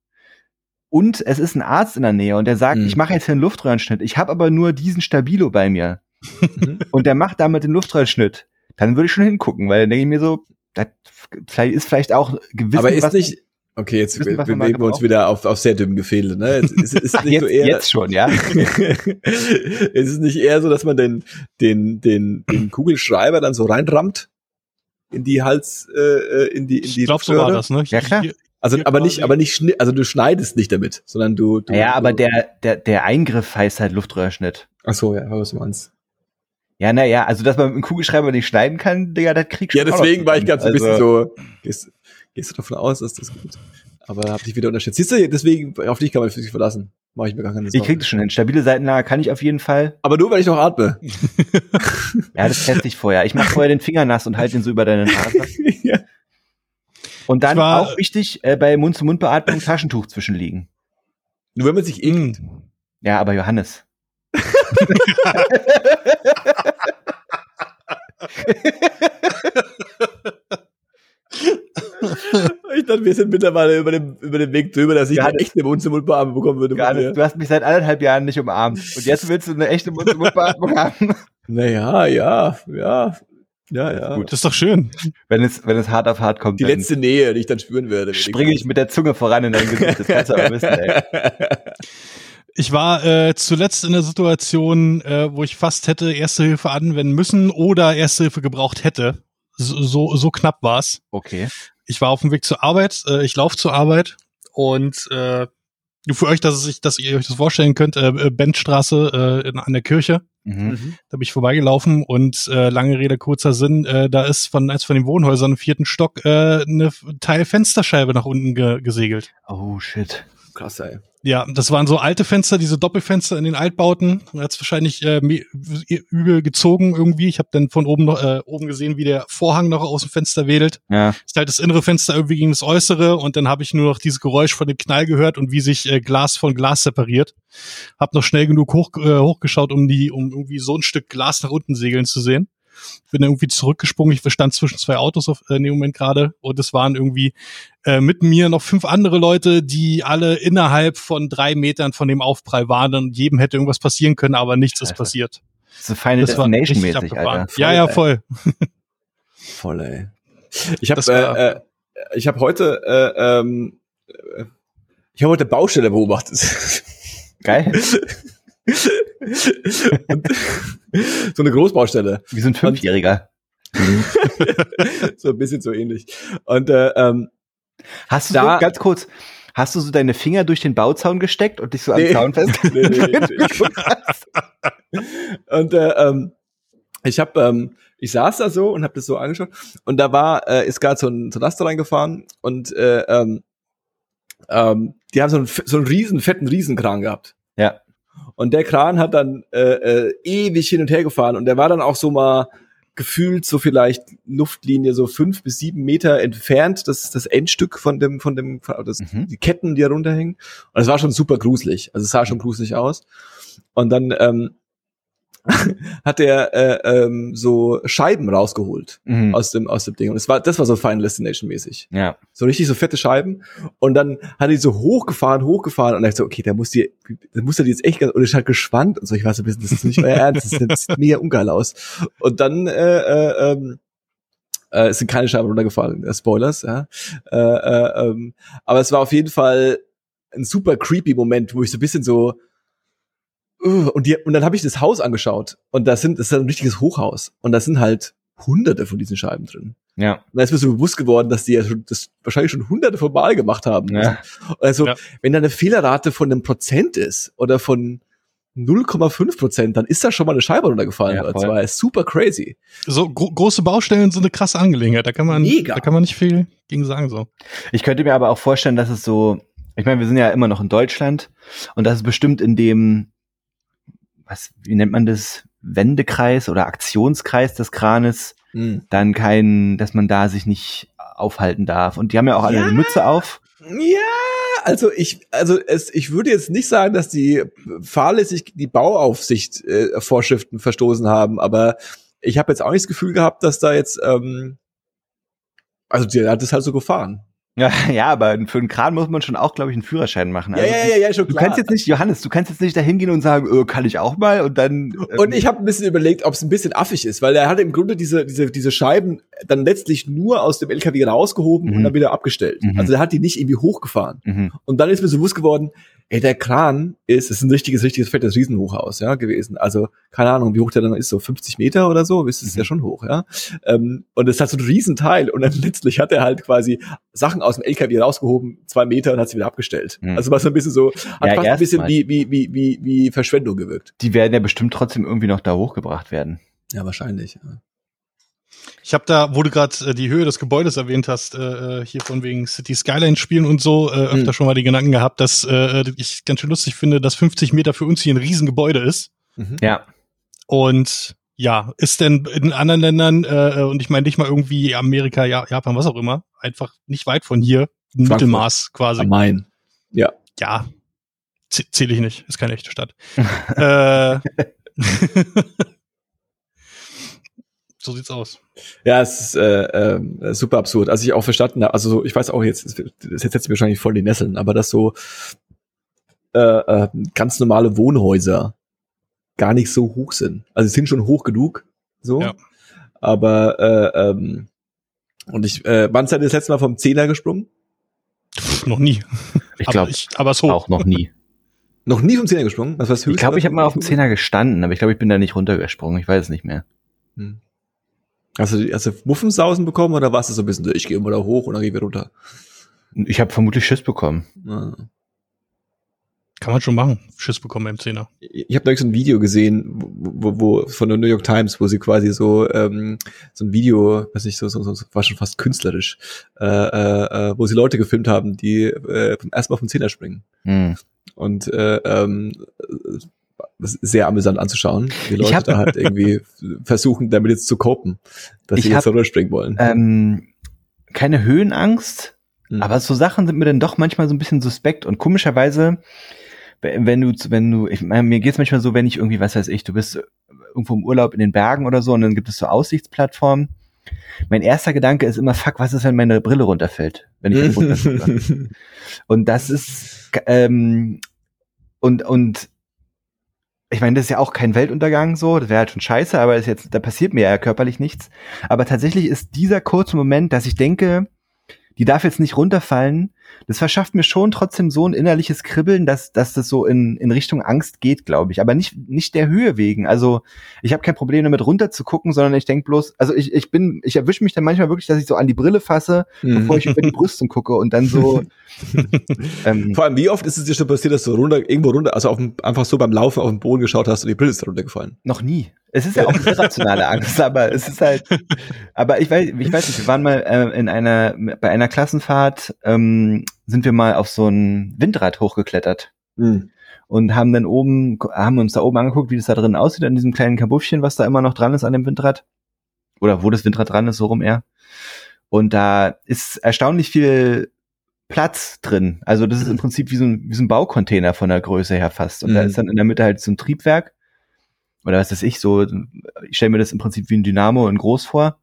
und es ist ein Arzt in der Nähe und der sagt, Mhm. ich mache jetzt hier einen Luftröhrenschnitt, ich habe aber nur diesen Stabilo bei mir Mhm. und der macht damit den Luftröhrenschnitt, dann würde ich schon hingucken, weil dann denke ich mir so, das ist vielleicht auch gewiss aber ist was, nicht, okay, jetzt Wissen, mal bewegen wir uns wieder auf, auf sehr dünnem Gefilde, ne? Ist, ist, nicht jetzt, so eher, jetzt schon, ja. es ist nicht eher so, dass man den, den, den, den Kugelschreiber dann so reinrammt in die Hals, äh, äh, in die, in die Ich glaube, so war das, ne? Ja, klar. Also, aber nicht, aber nicht, schni- also du schneidest nicht damit, sondern du, du Ja, aber du, der, der, der Eingriff heißt halt Luftröhrenschnitt. Ach so, ja, was du meinst. Ja, naja, also dass man mit dem Kugelschreiber nicht schneiden kann, Digga, das kriegst Ja, du auch deswegen war ich ganz ein Also, bisschen so, gehst, du davon aus, dass das gut Aber hab dich wieder unterschätzt. Siehst du, deswegen, auf dich kann man sich verlassen. Mach ich mir gar keine Ich Sorgen. krieg das schon hin. Stabile Seitenlage kann ich auf jeden Fall. Aber nur, weil ich noch atme. Ja, das teste ich vorher. Ich mache vorher den Finger nass und halte ihn so über deine Nase. ja. Und dann Ich war- auch wichtig, äh, bei Mund-zu-Mund-Beatmung Taschentuch zwischenliegen. Nur wenn man sich ekelt. Mm. Ja, aber Johannes. ich dachte, wir sind mittlerweile über dem, über dem Weg drüber, dass ich eine echte Mund-zu-Mund-Beatmung bekommen würde. Johannes, du hast mich seit anderthalb Jahren nicht umarmt. Und jetzt willst du eine echte Mund-zu-Mund-Beatmung haben? Naja, ja, ja. Ja, ja. Gut, das ist doch schön. Wenn es, wenn es hart auf hart kommt. Die letzte Nähe, die ich dann spüren würde. Springe ich mit der Zunge voran in dein Gesicht. Das kannst du aber wissen, ey. Ich war äh, zuletzt in der Situation, äh, wo ich fast hätte Erste Hilfe anwenden müssen oder Erste Hilfe gebraucht hätte. So, so, so knapp war's. Okay. Ich war auf dem Weg zur Arbeit, äh, ich laufe zur Arbeit und äh, für euch, dass, ich, dass ihr euch das vorstellen könnt, äh, äh Benzstraße äh, in, an der Kirche. Mhm. mhm. Da bin ich vorbeigelaufen und äh, lange Rede, kurzer Sinn, äh, da ist von eins von den Wohnhäusern im vierten Stock äh, eine Teil Fensterscheibe nach unten ge gesegelt. Oh shit. Krass, ey. Ja, das waren so alte Fenster, diese Doppelfenster in den Altbauten. Er hat's wahrscheinlich äh, übel gezogen irgendwie. Ich habe dann von oben noch äh, oben gesehen, wie der Vorhang noch aus dem Fenster wedelt. Ja. Ist halt das innere Fenster irgendwie gegen das äußere und dann habe ich nur noch dieses Geräusch von dem Knall gehört und wie sich äh, Glas von Glas separiert. Hab noch schnell genug hoch, äh, hochgeschaut, um die, um irgendwie so ein Stück Glas nach unten segeln zu sehen bin irgendwie zurückgesprungen. Ich stand zwischen zwei Autos auf, äh, in dem Moment gerade und es waren irgendwie äh, mit mir noch fünf andere Leute, die alle innerhalb von drei Metern von dem Aufprall waren und jedem hätte irgendwas passieren können, aber nichts Alter. ist passiert. So Final Destination mäßig, Alter. Voll, ja, ja, voll. voll, ey. Ich habe äh, äh, ich habe heute äh, ähm, äh, ich habe heute Baustelle beobachtet. Geil. so eine Großbaustelle. Wie so ein Fünfjähriger. so ein bisschen so ähnlich. Und äh, ähm, hast du da, so, ganz kurz, hast du so deine Finger durch den Bauzaun gesteckt und dich so nee, am Zaun fest? Nee, nee, nee, und äh, ähm, ich habe, ähm, ich saß da so und habe das so angeschaut und da war, äh, ist gerade so ein, so ein Laster reingefahren und äh, ähm, ähm, die haben so einen, so einen riesen, fetten Riesenkran gehabt. Ja. Und der Kran hat dann äh, äh, ewig hin und her gefahren und der war dann auch so mal gefühlt so vielleicht Luftlinie so fünf bis sieben Meter entfernt. Das ist das Endstück von dem, von dem, das, mhm. die Ketten, die da runterhängen. Und es war schon super gruselig. Also es sah schon gruselig aus. Und dann ähm, hat er äh, ähm, so Scheiben rausgeholt mhm. aus dem aus dem Ding. Und das war das war so Final Destination mäßig. Ja. So richtig so fette Scheiben. Und dann hat er so hochgefahren hochgefahren. Und er so okay der muss die der muss er die jetzt echt und ich halt geschwankt und so. Ich weiß ein bisschen das ist nicht euer Ernst. Das sieht, das sieht mega ungeil aus. Und dann äh, äh, ähm, äh, es sind keine Scheiben runtergefallen. Äh, Spoilers ja. Äh, äh, ähm, aber es war auf jeden Fall ein super creepy Moment wo ich so ein bisschen so und, die, und dann habe ich das Haus angeschaut und da sind, das ist ein richtiges Hochhaus und da sind halt hunderte von diesen Scheiben drin. Ja. Und da ist mir so bewusst geworden, dass die ja schon, das wahrscheinlich schon hunderte von Mal gemacht haben. Ja. Also, ja. wenn da eine Fehlerrate von einem Prozent ist oder von 0,5 Prozent, dann ist da schon mal eine Scheibe runtergefallen. Ja, das war super crazy. So gro große Baustellen sind eine krasse Angelegenheit. Da kann man, Mega. da kann man nicht viel gegen sagen, so. Ich könnte mir aber auch vorstellen, dass es so, ich meine, wir sind ja immer noch in Deutschland und das ist bestimmt in dem was, wie nennt man das, Wendekreis oder Aktionskreis des Kranes, mhm. dann kein, dass man da sich nicht aufhalten darf. Und die haben ja auch alle ja. eine Mütze auf. Ja, also ich, also es, ich würde jetzt nicht sagen, dass die fahrlässig die Bauaufsicht äh, Vorschriften verstoßen haben, aber ich habe jetzt auch nicht das Gefühl gehabt, dass da jetzt, ähm, also der hat es halt so gefahren. Ja, ja, aber für einen Kran muss man schon auch, glaube ich, einen Führerschein machen. Also, ja, ja, ja, schon klar. Du kannst jetzt nicht, Johannes, du kannst jetzt nicht da hingehen und sagen, öh, kann ich auch mal und dann. Ähm und ich habe ein bisschen überlegt, ob es ein bisschen affig ist, weil er hat im Grunde diese, diese, diese Scheiben dann letztlich nur aus dem LKW rausgehoben mhm. und dann wieder abgestellt. Mhm. Also er hat die nicht irgendwie hochgefahren. Mhm. Und dann ist mir so bewusst geworden, ey, der Kran ist, ist ein richtiges, richtiges fettes Riesenhochhaus, ja, gewesen. Also, keine Ahnung, wie hoch der dann ist, so 50 Meter oder so, ist es mhm. ja schon hoch, ja. Ähm, und es hat so ein Riesenteil und dann letztlich hat er halt quasi Sachen aus dem LKW rausgehoben, zwei Meter und hat sie wieder abgestellt. Mhm. Also war so ein bisschen so, hat ja, fast ein bisschen wie, wie, wie, wie, wie Verschwendung gewirkt. Die werden ja bestimmt trotzdem irgendwie noch da hochgebracht werden. Ja, wahrscheinlich, ja. Ich habe da, wo du gerade äh, die Höhe des Gebäudes erwähnt hast, äh, äh hier von wegen City Skyline spielen und so, äh, öfter mhm. schon mal die Gedanken gehabt, dass äh, ich ganz schön lustig finde, dass 50 Meter für uns hier ein Riesengebäude ist. Mhm. Ja. Und ja, ist denn in anderen Ländern, äh, und ich meine nicht mal irgendwie Amerika, ja, Japan, was auch immer, einfach nicht weit von hier, ein Mittelmaß quasi. Main. Ja. Ja. zähle ich nicht, ist keine echte Stadt. äh, so sieht's aus. Ja, es ist äh, äh, super absurd. Also ich auch verstanden habe, also so, ich weiß auch jetzt, das jetzt mir wahrscheinlich voll die Nesseln, aber dass so äh, äh, ganz normale Wohnhäuser gar nicht so hoch sind. Also sie sind schon hoch genug, so. Ja. Aber äh, ähm, und ich, äh, wann seid ihr das letzte Mal vom Zehner gesprungen? Pff, noch nie. Ich glaube, aber es auch noch nie. noch nie vom Zehner gesprungen? Was war's Ich glaube, ich habe mal auf dem Zehner gestanden, aber ich glaube, ich bin da nicht runtergesprungen. Ich weiß es nicht mehr. Hm. Hast du, hast du Muffensausen bekommen oder warst du so ein bisschen, ich gehe mal da hoch und dann gehe ich wieder runter? Ich habe vermutlich Schiss bekommen. Ah. Kann man schon machen, Schiss bekommen im Zehner. Ich habe neulich so ein Video gesehen, wo, wo von der New York Times, wo sie quasi so ähm, so ein Video, weiß nicht, so, so, so war schon fast künstlerisch, äh, äh, äh, wo sie Leute gefilmt haben, die äh, erstmal vom Zehner springen. Hm. Und äh, ähm, sehr amüsant anzuschauen, wie Leute hab, da halt irgendwie versuchen, damit jetzt zu copen, dass sie jetzt darüber springen wollen. Ähm, keine Höhenangst, hm. aber so Sachen sind mir dann doch manchmal so ein bisschen suspekt und komischerweise wenn du, wenn du, ich, mir geht's manchmal so, wenn ich irgendwie, was weiß ich, du bist irgendwo im Urlaub in den Bergen oder so und dann gibt es so Aussichtsplattformen. Mein erster Gedanke ist immer, fuck, was ist, wenn meine Brille runterfällt, wenn ich runterfällt. und das ist, ähm, und, und, ich meine, das ist ja auch kein Weltuntergang so, das wäre halt schon scheiße, aber ist jetzt, da passiert mir ja körperlich nichts. Aber tatsächlich ist dieser kurze Moment, dass ich denke, die darf jetzt nicht runterfallen, das verschafft mir schon trotzdem so ein innerliches Kribbeln, dass, dass das so in, in Richtung Angst geht, glaube ich. Aber nicht, nicht der Höhe wegen. Also ich habe kein Problem damit runter zu gucken, sondern ich denke bloß, also ich, ich bin, ich erwische mich dann manchmal wirklich, dass ich so an die Brille fasse, mhm. bevor ich über die Brüsten gucke und dann so. ähm, Vor allem, wie oft ist es dir schon passiert, dass du runter, irgendwo runter, also auf einfach so beim Laufen auf den Boden geschaut hast und die Brille ist runtergefallen? Noch nie. Es ist ja auch irrationale Angst, aber es ist halt, aber ich weiß, ich weiß nicht, wir waren mal äh, in einer, bei einer Klassenfahrt, ähm, sind wir mal auf so ein Windrad hochgeklettert. Mhm. Und haben dann oben, haben uns da oben angeguckt, wie das da drin aussieht, an diesem kleinen Kabuffchen, was da immer noch dran ist an dem Windrad. Oder wo das Windrad dran ist, so rum eher. Und da ist erstaunlich viel Platz drin. Also das ist im Prinzip wie so ein, wie so ein Baucontainer von der Größe her fast. Und mhm. da ist dann in der Mitte halt so ein Triebwerk oder was weiß ich, so, ich stelle mir das im Prinzip wie ein Dynamo in groß vor.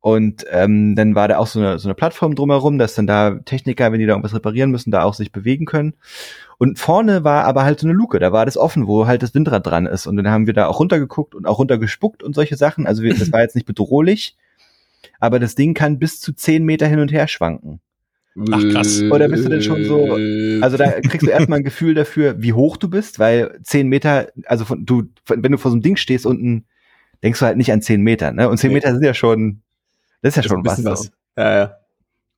Und ähm, dann war da auch so eine, so eine Plattform drumherum, dass dann da Techniker, wenn die da irgendwas reparieren müssen, da auch sich bewegen können. Und vorne war aber halt so eine Luke, da war das offen, wo halt das Windrad dran ist. Und dann haben wir da auch runtergeguckt und auch runtergespuckt und solche Sachen. Also wir, das war jetzt nicht bedrohlich, aber das Ding kann bis zu zehn Meter hin und her schwanken. Ach krass. Oder bist du denn schon so, also da kriegst du erstmal ein Gefühl dafür, wie hoch du bist, weil zehn Meter, also von, du, wenn du vor so einem Ding stehst unten, denkst du halt nicht an zehn Meter, ne? Und zehn Meter sind ja schon, das ist ja das schon ist was. was. Ja, ja.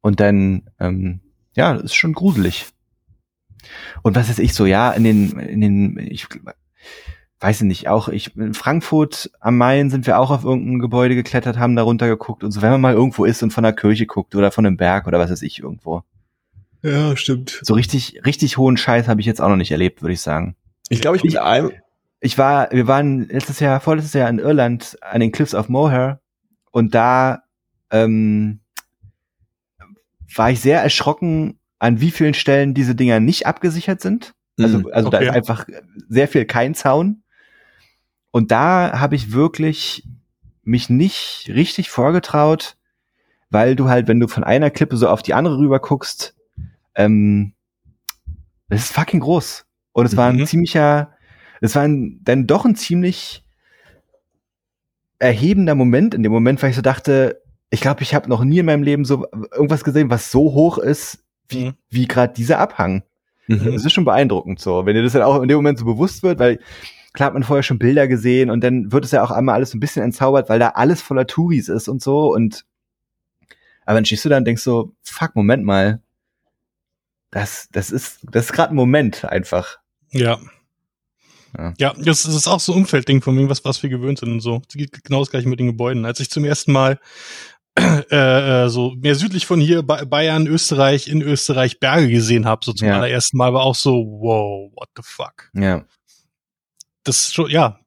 Und dann, ähm, ja, das ist schon gruselig. Und was ist ich so, ja, in den, in den, ich weiß ich nicht, auch ich in Frankfurt am Main sind wir auch auf irgendein Gebäude geklettert, haben da runter geguckt und so, wenn man mal irgendwo ist und von der Kirche guckt oder von einem Berg oder was weiß ich irgendwo. Ja, stimmt. So richtig, richtig hohen Scheiß habe ich jetzt auch noch nicht erlebt, würde ich sagen. Ich glaube, ich bin einem. Ich war, wir waren letztes Jahr, vorletztes Jahr in Irland an den Cliffs of Moher und da ähm, war ich sehr erschrocken, an wie vielen Stellen diese Dinger nicht abgesichert sind. Also, hm, also okay. da ist einfach sehr viel kein Zaun. Und da habe ich wirklich mich nicht richtig vorgetraut, weil du halt, wenn du von einer Klippe so auf die andere rüber guckst, ähm, das ist fucking groß. Und es mhm. war ein mhm. ziemlicher, es war ein, dann doch ein ziemlich erhebender Moment in dem Moment, weil ich so dachte, ich glaube, ich habe noch nie in meinem Leben so irgendwas gesehen, was so hoch ist, wie, mhm. wie gerade dieser Abhang. Mhm. Das ist schon beeindruckend so, wenn dir das dann auch in dem Moment so bewusst wird, weil klar hat man vorher schon Bilder gesehen und dann wird es ja auch einmal alles ein bisschen entzaubert, weil da alles voller Touris ist und so und aber dann stehst du da und denkst so, fuck, Moment mal. Das, das ist, das ist gerade ein Moment einfach. Ja. Ja, ja das, das ist auch so ein Umfeldding von mir, was, was wir gewöhnt sind und so. Das geht genau das gleiche mit den Gebäuden. Als ich zum ersten Mal äh, äh, so mehr südlich von hier, Bayern, Österreich, in Österreich Berge gesehen habe, so zum ja. allerersten Mal, war auch so, wow, what the fuck. Ja das schon, ja.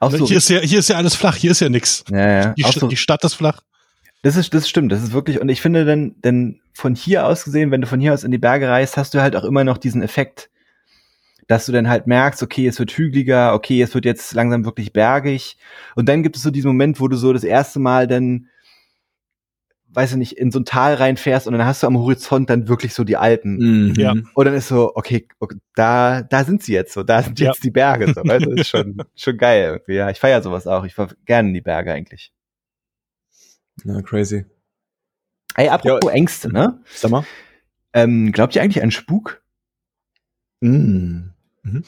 Auch so, hier, ist ja, hier ist ja alles flach, hier ist ja nix. Ja, ja. Die, so, die Stadt ist flach. Das ist, das stimmt, das ist wirklich, und ich finde denn, denn von hier aus gesehen, wenn du von hier aus in die Berge reist, hast du halt auch immer noch diesen Effekt, dass du dann halt merkst, okay, es wird hügeliger, okay, es wird jetzt langsam wirklich bergig. Und dann gibt es so diesen Moment, wo du so das erste Mal dann, weiß ich nicht, in so ein Tal reinfährst und dann hast du am Horizont dann wirklich so die Alpen. Mhm. Ja. Und dann ist so, okay, okay, da, da sind sie jetzt so, da sind jetzt ja. die Berge. So, weißt? Das ist schon, schon geil. Irgendwie. Ja, ich feiere sowas auch. Ich fahr gerne in die Berge eigentlich. Na, crazy. Ey, apropos ja, Ängste, ne? Sag mal. Ähm, glaubt ihr eigentlich an Spuk? Mm. Mhm.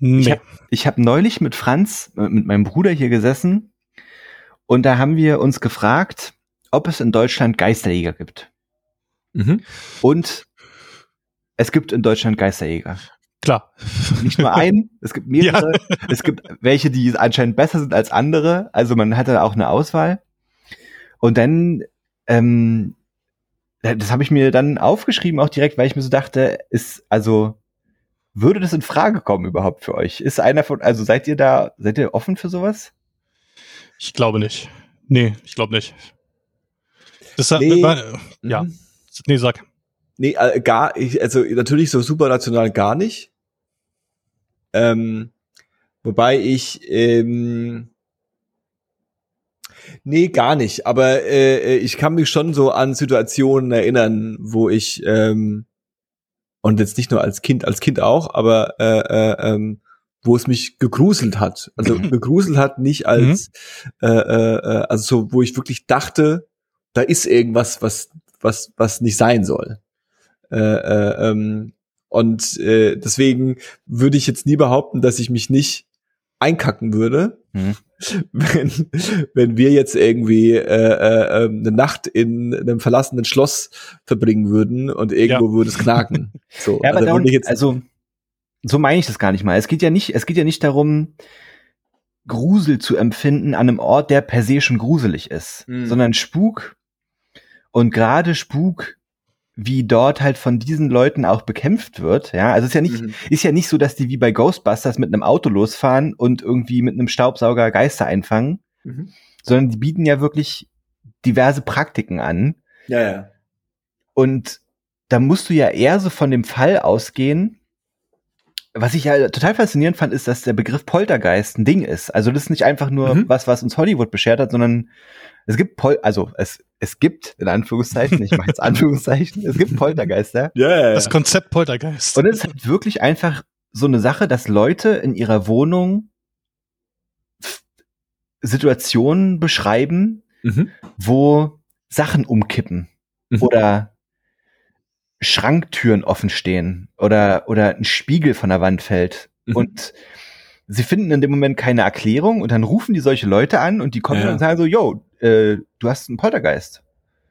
Nee. Ich habe hab neulich mit Franz, äh, mit meinem Bruder hier gesessen und da haben wir uns gefragt, ob es in Deutschland Geisterjäger gibt. Mhm. Und es gibt in Deutschland Geisterjäger. Klar. Nicht nur einen, es gibt mehrere. Ja. Es gibt welche, die anscheinend besser sind als andere. Also man hat da auch eine Auswahl. Und dann ähm, das habe ich mir dann aufgeschrieben, auch direkt, weil ich mir so dachte, ist, also, würde das in Frage kommen überhaupt für euch? Ist einer von, also seid ihr da, seid ihr offen für sowas? Ich glaube nicht. Nee, ich glaube nicht. Das hat, nee. ja. Mhm. Nee, sag. Nee, äh, gar, also natürlich so superrational gar nicht. Ähm, wobei ich, ähm, Nee, gar nicht. Aber äh, ich kann mich schon so an Situationen erinnern, wo ich ähm, und jetzt nicht nur als Kind, als Kind auch, aber äh, äh, ähm, wo es mich gegruselt hat. Also gegruselt hat nicht als mhm. äh, äh, also so, wo ich wirklich dachte, da ist irgendwas, was was was nicht sein soll. Äh, äh, ähm, und äh, deswegen würde ich jetzt nie behaupten, dass ich mich nicht einkacken würde. Mhm wenn, wenn wir jetzt irgendwie äh, äh, ähm, eine Nacht in einem verlassenen Schloss verbringen würden und irgendwo ja. würde es knacken. So, ja, aber also, darum, also so meine ich das gar nicht mal. Es geht ja nicht, es geht ja nicht darum, Grusel zu empfinden an einem Ort, der per se schon gruselig ist, mhm. sondern Spuk und gerade Spuk wie dort halt von diesen Leuten auch bekämpft wird. Ja, also es ist ja nicht, mhm. ist ja nicht so, dass die wie bei Ghostbusters mit einem Auto losfahren und irgendwie mit einem Staubsauger Geister einfangen, mhm. sondern die bieten ja wirklich diverse Praktiken an. Ja, ja. Und da musst du ja eher so von dem Fall ausgehen. Was ich ja total faszinierend fand, ist, dass der Begriff Poltergeist ein Ding ist. Also das ist nicht einfach nur mhm. was, was uns Hollywood beschert hat, sondern es gibt Pol also es es gibt, in Anführungszeichen, ich mache jetzt Anführungszeichen, es gibt Poltergeister. Ja, yeah. Das Konzept Poltergeist. Und es ist halt wirklich einfach so eine Sache, dass Leute in ihrer Wohnung Situationen beschreiben, mhm. wo Sachen umkippen mhm. oder Schranktüren offen stehen oder, oder ein Spiegel von der Wand fällt. Mhm. Und sie finden in dem Moment keine Erklärung und dann rufen die solche Leute an und die kommen ja. und sagen so, yo, äh, du hast einen Poltergeist.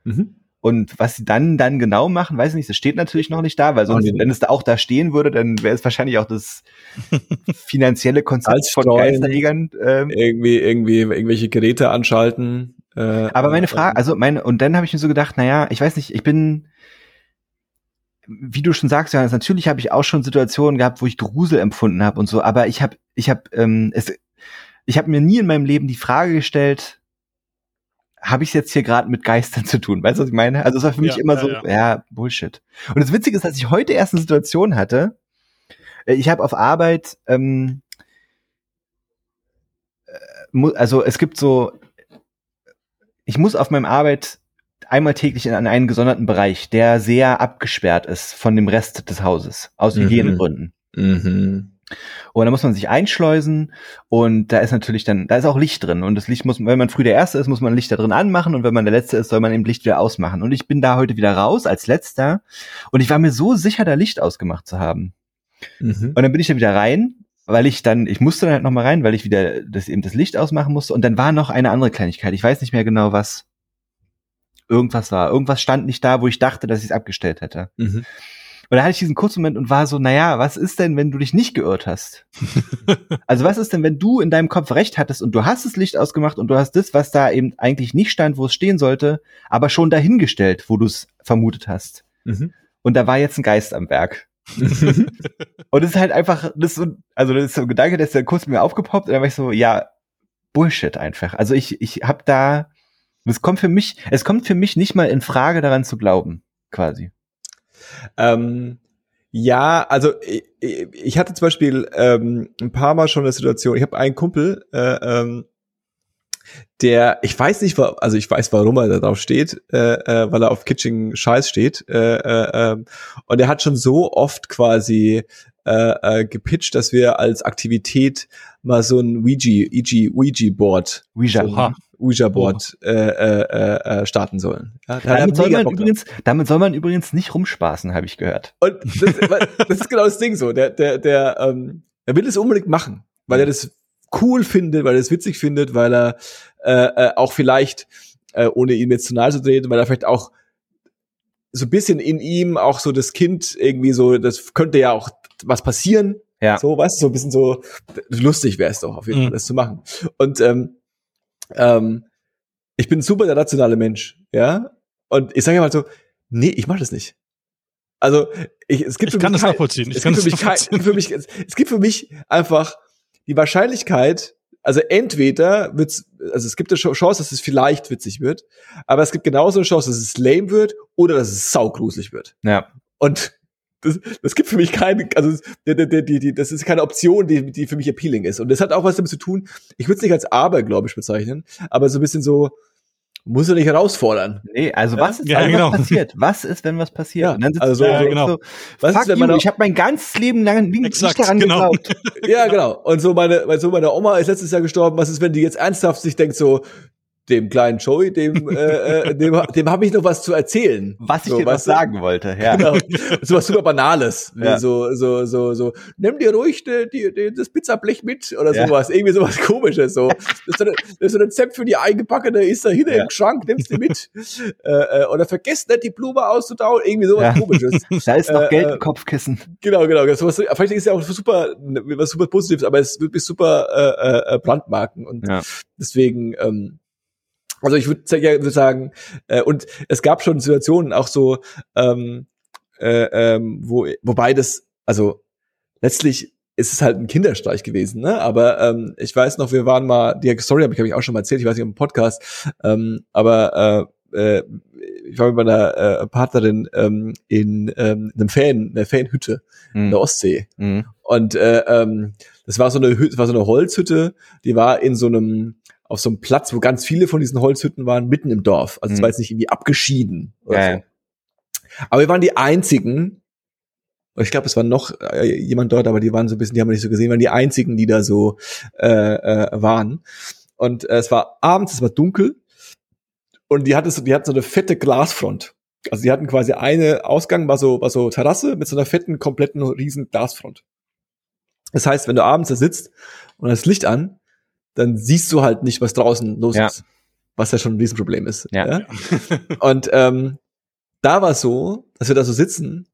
Mhm. Und was sie dann dann genau machen, weiß ich nicht, das steht natürlich noch nicht da, weil sonst, wenn es da auch da stehen würde, dann wäre es wahrscheinlich auch das finanzielle Konzept von Geisterjägern. Ähm, irgendwie, irgendwie irgendwelche Geräte anschalten. Äh, aber meine Frage, also meine, und dann habe ich mir so gedacht, naja, ich weiß nicht, ich bin, wie du schon sagst, Johannes, natürlich habe ich auch schon Situationen gehabt, wo ich Grusel empfunden habe und so, aber ich habe, ich habe, ähm, es, ich habe mir nie in meinem Leben die Frage gestellt, habe ich jetzt hier gerade mit Geistern zu tun? Weißt du, was ich meine? Also es war für mich ja, immer ja, so, ja. ja, Bullshit. Und das Witzige ist, dass ich heute erst eine Situation hatte. Äh, ich habe auf Arbeit, ähm, äh, also es gibt so, ich muss auf meinem Arbeit einmal täglich in einen gesonderten Bereich, der sehr abgesperrt ist von dem Rest des Hauses, aus mhm. Hygienegründen. Mhm. Und da muss man sich einschleusen und da ist natürlich dann, da ist auch Licht drin und das Licht muss, wenn man früh der Erste ist, muss man Licht da drin anmachen und wenn man der Letzte ist, soll man eben Licht wieder ausmachen. Und ich bin da heute wieder raus als Letzter und ich war mir so sicher, da Licht ausgemacht zu haben. Mhm. Und dann bin ich da wieder rein, weil ich dann, ich musste dann halt nochmal rein, weil ich wieder das eben das Licht ausmachen musste und dann war noch eine andere Kleinigkeit. Ich weiß nicht mehr genau was. Irgendwas war. Irgendwas stand nicht da, wo ich dachte, dass ich es abgestellt hätte. Mhm. Und da hatte ich diesen kurzen Moment und war so, naja, was ist denn, wenn du dich nicht geirrt hast? also was ist denn, wenn du in deinem Kopf recht hattest und du hast das Licht ausgemacht und du hast das, was da eben eigentlich nicht stand, wo es stehen sollte, aber schon dahingestellt, wo du es vermutet hast. Mhm. Und da war jetzt ein Geist am Werk. und es ist halt einfach, das ist so, also das ist so ein Gedanke, der ist dann kurz mir aufgepoppt und dann war ich so, ja, Bullshit einfach. Also ich, ich hab da, es kommt für mich, es kommt für mich nicht mal in Frage daran zu glauben, quasi. Ähm, Ja, also ich, ich hatte zum Beispiel ähm, ein paar Mal schon eine Situation, ich habe einen Kumpel, äh, ähm, der, ich weiß nicht, also ich weiß, warum er da drauf steht, äh, äh, weil er auf kitsching Scheiß steht. Äh, äh, äh, und er hat schon so oft quasi äh, äh, gepitcht, dass wir als Aktivität mal so ein Ouija, Ouija, Ouija Board, Ouija, so Ouija Board äh, äh, äh, starten sollen. Ja, damit, soll man übrigens, damit soll man übrigens nicht rumspaßen, habe ich gehört. Und das, das, ist genau das Ding so. Der, der, der, ähm, er will es unbedingt machen, weil er das cool findet, weil er es witzig findet, weil er äh, äh, auch vielleicht, äh, ohne ihm jetzt zu nahe zu treten, weil er vielleicht auch so ein bisschen in ihm auch so das Kind irgendwie so, das könnte ja auch was passieren. Ja. So, weißt du, so ein bisschen so lustig wäre es doch auf jeden Fall, mhm. das zu machen. Und ähm, ähm, ich bin super der rationale Mensch, ja. Und ich sage ja mal so, nee, ich mache das nicht. Also ich, es gibt ich kann das kein, nachvollziehen. Ich es, gibt für mich kein, für mich, es, es gibt für mich einfach die Wahrscheinlichkeit, also entweder wird's, also es gibt eine Chance, dass es vielleicht witzig wird, aber es gibt genauso eine Chance, dass es lame wird oder dass es saugruselig wird. Ja. Und das, das gibt für mich keine, also die, die, die, die, das ist keine Option, die, die für mich appealing ist. Und das hat auch was damit zu tun, ich würde es nicht als Abergläubisch bezeichnen, aber so ein bisschen so, muss er nicht herausfordern. Nee, also was ist, ja, wenn genau. was passiert? Was ist, wenn was passiert? Ja, also ja, so, genau. So, was ist, wenn man ich habe mein ganzes Leben lang nicht Exakt, daran genau. geglaubt. ja, genau. Und so meine, so meine Oma ist letztes Jahr gestorben. Was ist, wenn die jetzt ernsthaft sich denkt so, dem kleinen Joey, dem, äh, äh, dem, dem habe ich noch was zu erzählen. Was ich so, dir was sagen wollte, ja. Genau. So was super Banales. Ja. So, so, so, so, nimm dir ruhig die, die, die, das Pizzablech mit oder ja. sowas. Irgendwie sowas komisches. So. Das ist so, ein, das ist so ein Rezept für die eingepackte, ist da hinten ja. im Schrank, nimmst du mit. äh, äh, oder vergesst nicht, die Blume auszutauen. Irgendwie sowas ja. komisches. Da ist noch äh, Geld im äh, Kopfkissen. Genau, genau. Das was, vielleicht ist ja auch super, was super Positives, aber es ist wirklich super äh, äh, Brandmarken. Und deswegen, ähm, also ich würde würd sagen, äh, und es gab schon Situationen auch so, ähm, äh, ähm, wo, wobei das, also letztlich ist es halt ein Kinderstreich gewesen, ne? Aber ähm, ich weiß noch, wir waren mal, die Story habe ich, hab ich auch schon mal erzählt, ich weiß nicht im Podcast, ähm, aber äh, äh, ich war mit meiner äh, Partnerin ähm, in ähm, einem Fan, einer Fanhütte mhm. in der Ostsee. Mhm. Und äh, ähm, das war so eine das war so eine Holzhütte, die war in so einem auf so einem Platz, wo ganz viele von diesen Holzhütten waren, mitten im Dorf. Also es mhm. war jetzt nicht irgendwie abgeschieden. Ja, so. Aber wir waren die einzigen, ich glaube, es war noch äh, jemand dort, aber die waren so ein bisschen, die haben wir nicht so gesehen, waren die einzigen, die da so äh, äh, waren. Und äh, es war abends, es war dunkel und die hatte so, die hatten so eine fette Glasfront. Also die hatten quasi eine Ausgang, war so, war so Terrasse mit so einer fetten, kompletten, riesen Glasfront. Das heißt, wenn du abends da sitzt und das Licht an, dann siehst du halt nicht, was draußen los ja. ist. Was ja schon ein Riesenproblem ist. Ja. ja? Und ähm, da war es so, dass wir da so sitzen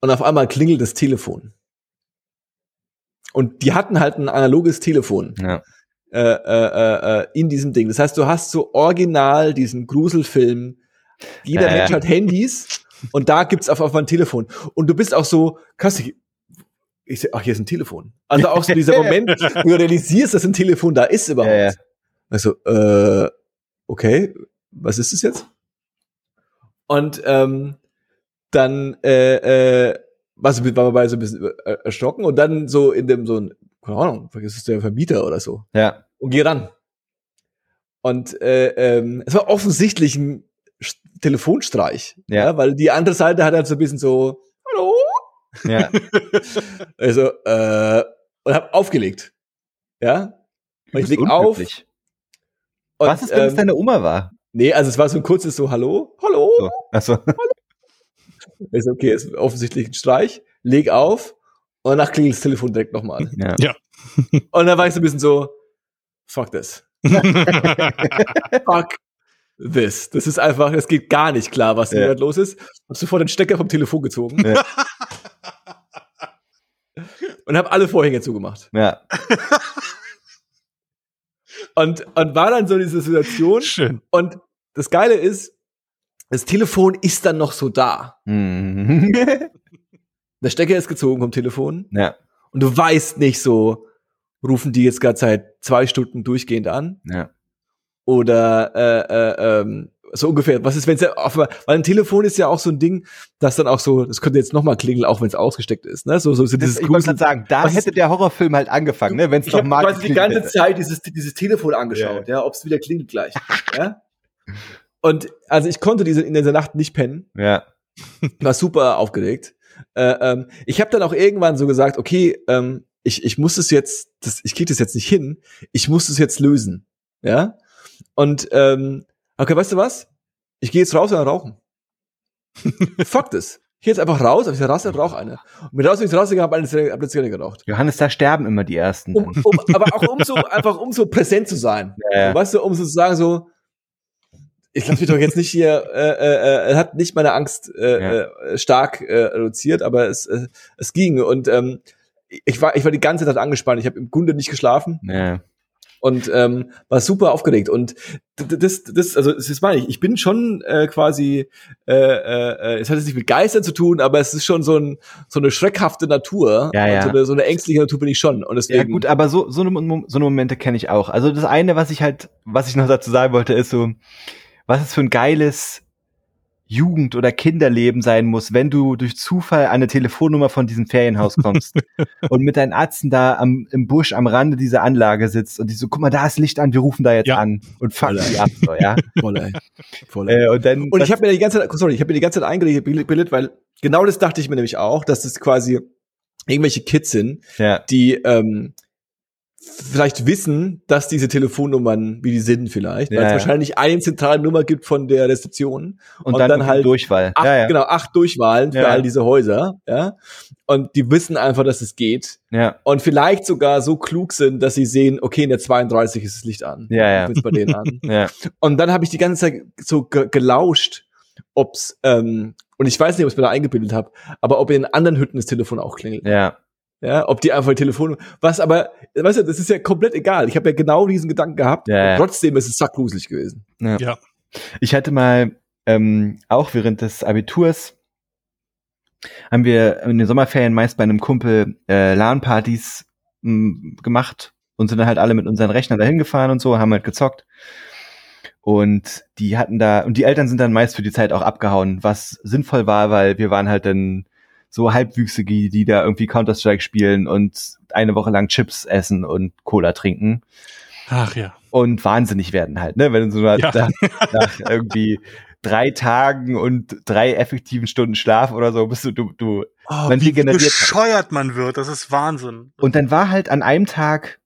und auf einmal klingelt das Telefon. Und die hatten halt ein analoges Telefon. Ja. Äh, äh, äh, in diesem Ding. Das heißt, du hast so original diesen Gruselfilm. Jeder Mensch hat Handys und da gibt's auf, auf ein Telefon. Und du bist auch so, krass, ich sehe, ach, hier ist ein Telefon. Also auch so dieser Moment, wo du realisierst, dass ein Telefon da ist überhaupt. Ja, ja. Also, äh, okay, was ist das jetzt? Und ähm, dann äh, äh, was war dabei so ein bisschen erschrocken und dann so in dem so ein, keine Ahnung, vergiss es der Vermieter oder so. Ja. Und geh ran. Und äh, ähm, es war offensichtlich ein Telefonstreich, ja. ja, weil die andere Seite hat halt so ein bisschen so, ja. also, äh, und hab aufgelegt. Ja. Und ich leg auf. Und, Was ist, wenn ähm, es deine Oma war? Nee, also es war so ein kurzes so, hallo, hallo, so. Achso. hallo. Ist okay, ist offensichtlich ein Streich. Leg auf und danach klingelt das Telefon direkt nochmal. Ja. ja. Und dann war ich so ein bisschen so, fuck this. fuck this. Das ist einfach, es geht gar nicht klar, was ja. los ist. Hab sofort den Stecker vom Telefon gezogen. Ja. und habe alle Vorhänge zugemacht. Ja. und, und war dann so diese Situation. Schön. Und das Geile ist, das Telefon ist dann noch so da. Mhm. Der Stecker ist gezogen vom Telefon. Ja. Und du weißt nicht so, rufen die jetzt gerade seit zwei Stunden durchgehend an? Ja. Oder äh, äh, ähm, so ungefähr. Was ist, wenn es ja auf, weil ein Telefon ist ja auch so ein Ding, das dann auch so, das könnte jetzt nochmal klingeln, auch wenn es ausgesteckt ist, ne? So, so, so dieses Ich wollte sagen, da hätte der Horrorfilm halt angefangen, ne? Wenn es doch mal. Ich habe die ganze hätte. Zeit dieses, dieses Telefon angeschaut, ja, ja ob es wieder klingelt gleich. ja? Und also ich konnte diese in dieser Nacht nicht pennen. Ja. War super aufgeregt. Äh, ähm, ich habe dann auch irgendwann so gesagt, okay, ähm, ich, ich muss es jetzt, das, ich kriege das jetzt nicht hin, ich muss es jetzt lösen. Ja. Und ähm, okay, weißt du was? Ich gehe jetzt raus und rauchen. Fuck das. Ich gehe jetzt einfach raus, auf dieser Rasse und rauche eine. Und mit raus bin ich rausgegangen, habe eine, hab eine Zigarette geraucht. Johannes, da sterben immer die Ersten. Um, um, aber auch um so, einfach um so präsent zu sein. Ja. Weißt du, um so zu sagen so, ich lasse mich doch jetzt nicht hier, äh, äh, äh, hat nicht meine Angst äh, ja. äh, stark äh, reduziert, aber es, äh, es ging. Und ähm, ich war, ich war die ganze Zeit angespannt. Ich habe im Grunde nicht geschlafen. Ja und ähm, war super aufgeregt. Und das das also das meine ich. Ich bin schon äh, quasi äh, äh, es hat jetzt nicht mit Geistern zu tun aber es ist schon so ein so eine schreckhafte Natur. Ja, ja. So, eine, so eine ängstliche Natur bin ich schon. Und deswegen ja gut aber so so eine, so eine Momente kenne ich auch. Also das eine was ich halt was ich noch dazu sagen wollte ist so was ist für ein geiles Jugend- oder Kinderleben sein muss, wenn du durch Zufall an eine Telefonnummer von diesem Ferienhaus kommst und mit deinen Arzten da am, im Busch am Rande dieser Anlage sitzt und die so, guck mal, da ist Licht an, wir rufen da jetzt ja. an und fuck die ab, so, ja. Voll, ey. Voll, ey. Äh, und dann, und ich habe mir die ganze Zeit, sorry, ich habe mir die ganze Zeit eingebildet, weil genau das dachte ich mir nämlich auch, dass das quasi irgendwelche Kids sind, ja. die ähm, vielleicht wissen, dass diese Telefonnummern, wie die sind vielleicht, weil es ja. wahrscheinlich eine zentrale Nummer gibt von der Rezeption und, und dann, dann halt Durchwahl. Acht, ja, ja. Genau, acht Durchwahlen für all diese Häuser, ja. Und die wissen einfach, dass es geht. Ja. Und vielleicht sogar so klug sind, dass sie sehen, okay, in der 32 ist das Licht an. Ja, ja. Bei denen an. ja. Und dann habe ich die ganze Zeit so ge gelauscht, ob's ähm, und ich weiß nicht, ob ich mir da eingebildet habe, aber ob in anderen Hütten das Telefon auch klingelt. Ja. Ja, ob die einfach Telefon, was aber, weißt du, das ist ja komplett egal. Ich habe ja genau diesen Gedanken gehabt. Ja, ja. trotzdem ist es sackgruselig gewesen. Ja. ja. Ich hatte mal ähm, auch während des Abiturs haben wir in den Sommerferien meist bei einem Kumpel äh, LAN-Partys hm, gemacht und sind dann halt alle mit unseren Rechnern dahin gefahren und so, haben halt gezockt. Und die hatten da, und die Eltern sind dann meist für die Zeit auch abgehauen, was sinnvoll war, weil wir waren halt dann so Halbwüchsige, die da irgendwie Counter-Strike spielen und eine Woche lang Chips essen und Cola trinken. Ach ja. Und wahnsinnig werden halt, ne? Wenn du so ja. nach, nach irgendwie drei Tagen und drei effektiven Stunden Schlaf oder so bist du, du, du oh, man wie bescheuert man wird, das ist Wahnsinn. Und dann war halt an einem Tag,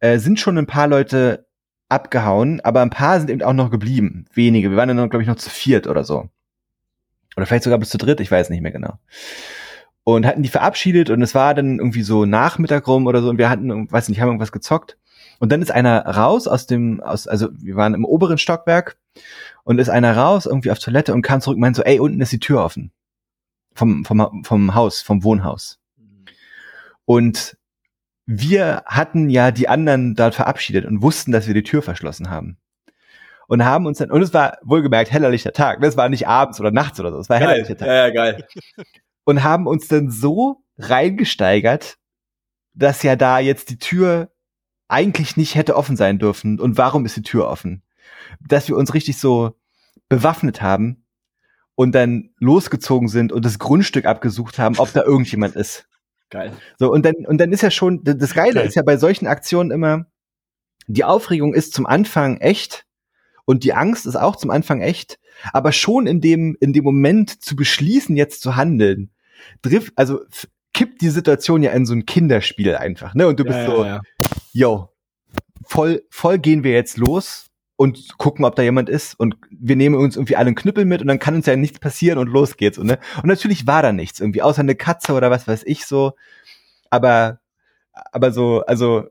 äh, sind schon ein paar Leute abgehauen, aber ein paar sind eben auch noch geblieben. Wenige. Wir waren dann, glaube ich, noch zu viert oder so. Oder vielleicht sogar bis zu dritt, ich weiß nicht mehr genau und hatten die verabschiedet und es war dann irgendwie so Nachmittag rum oder so und wir hatten, weiß nicht, haben irgendwas gezockt. Und dann ist einer raus aus dem, aus, also wir waren im oberen Stockwerk und ist einer raus irgendwie auf Toilette und kam zurück und meinte so, ey, unten ist die Tür offen. Vom, vom, vom Haus, vom Wohnhaus. Und wir hatten ja die anderen dort verabschiedet und wussten, dass wir die Tür verschlossen haben. Und haben uns dann, und es war wohlgemerkt hellerlichter Tag, das war nicht abends oder nachts oder so, es war geil. hellerlichter Tag. Ja, ja, geil. und haben uns dann so reingesteigert, dass ja da jetzt die Tür eigentlich nicht hätte offen sein dürfen. Und warum ist die Tür offen? Dass wir uns richtig so bewaffnet haben und dann losgezogen sind und das Grundstück abgesucht haben, ob da irgendjemand ist. Geil. So, und dann, und dann ist ja schon, das Geile Geil. ist ja bei solchen Aktionen immer, die Aufregung ist zum Anfang echt und die Angst ist auch zum Anfang echt, aber schon in dem, in dem Moment zu beschließen, jetzt zu handeln, drift, also kippt die Situation ja in so ein Kinderspiel einfach, ne? Und du bist ja, so, ja, yo, voll, voll gehen wir jetzt los und gucken, ob da jemand ist und wir nehmen uns irgendwie alle einen Knüppel mit und dann kann uns ja nichts passieren und los geht's. Und, ne? und natürlich war da nichts irgendwie, außer eine Katze oder was weiß ich so. Aber, aber so, also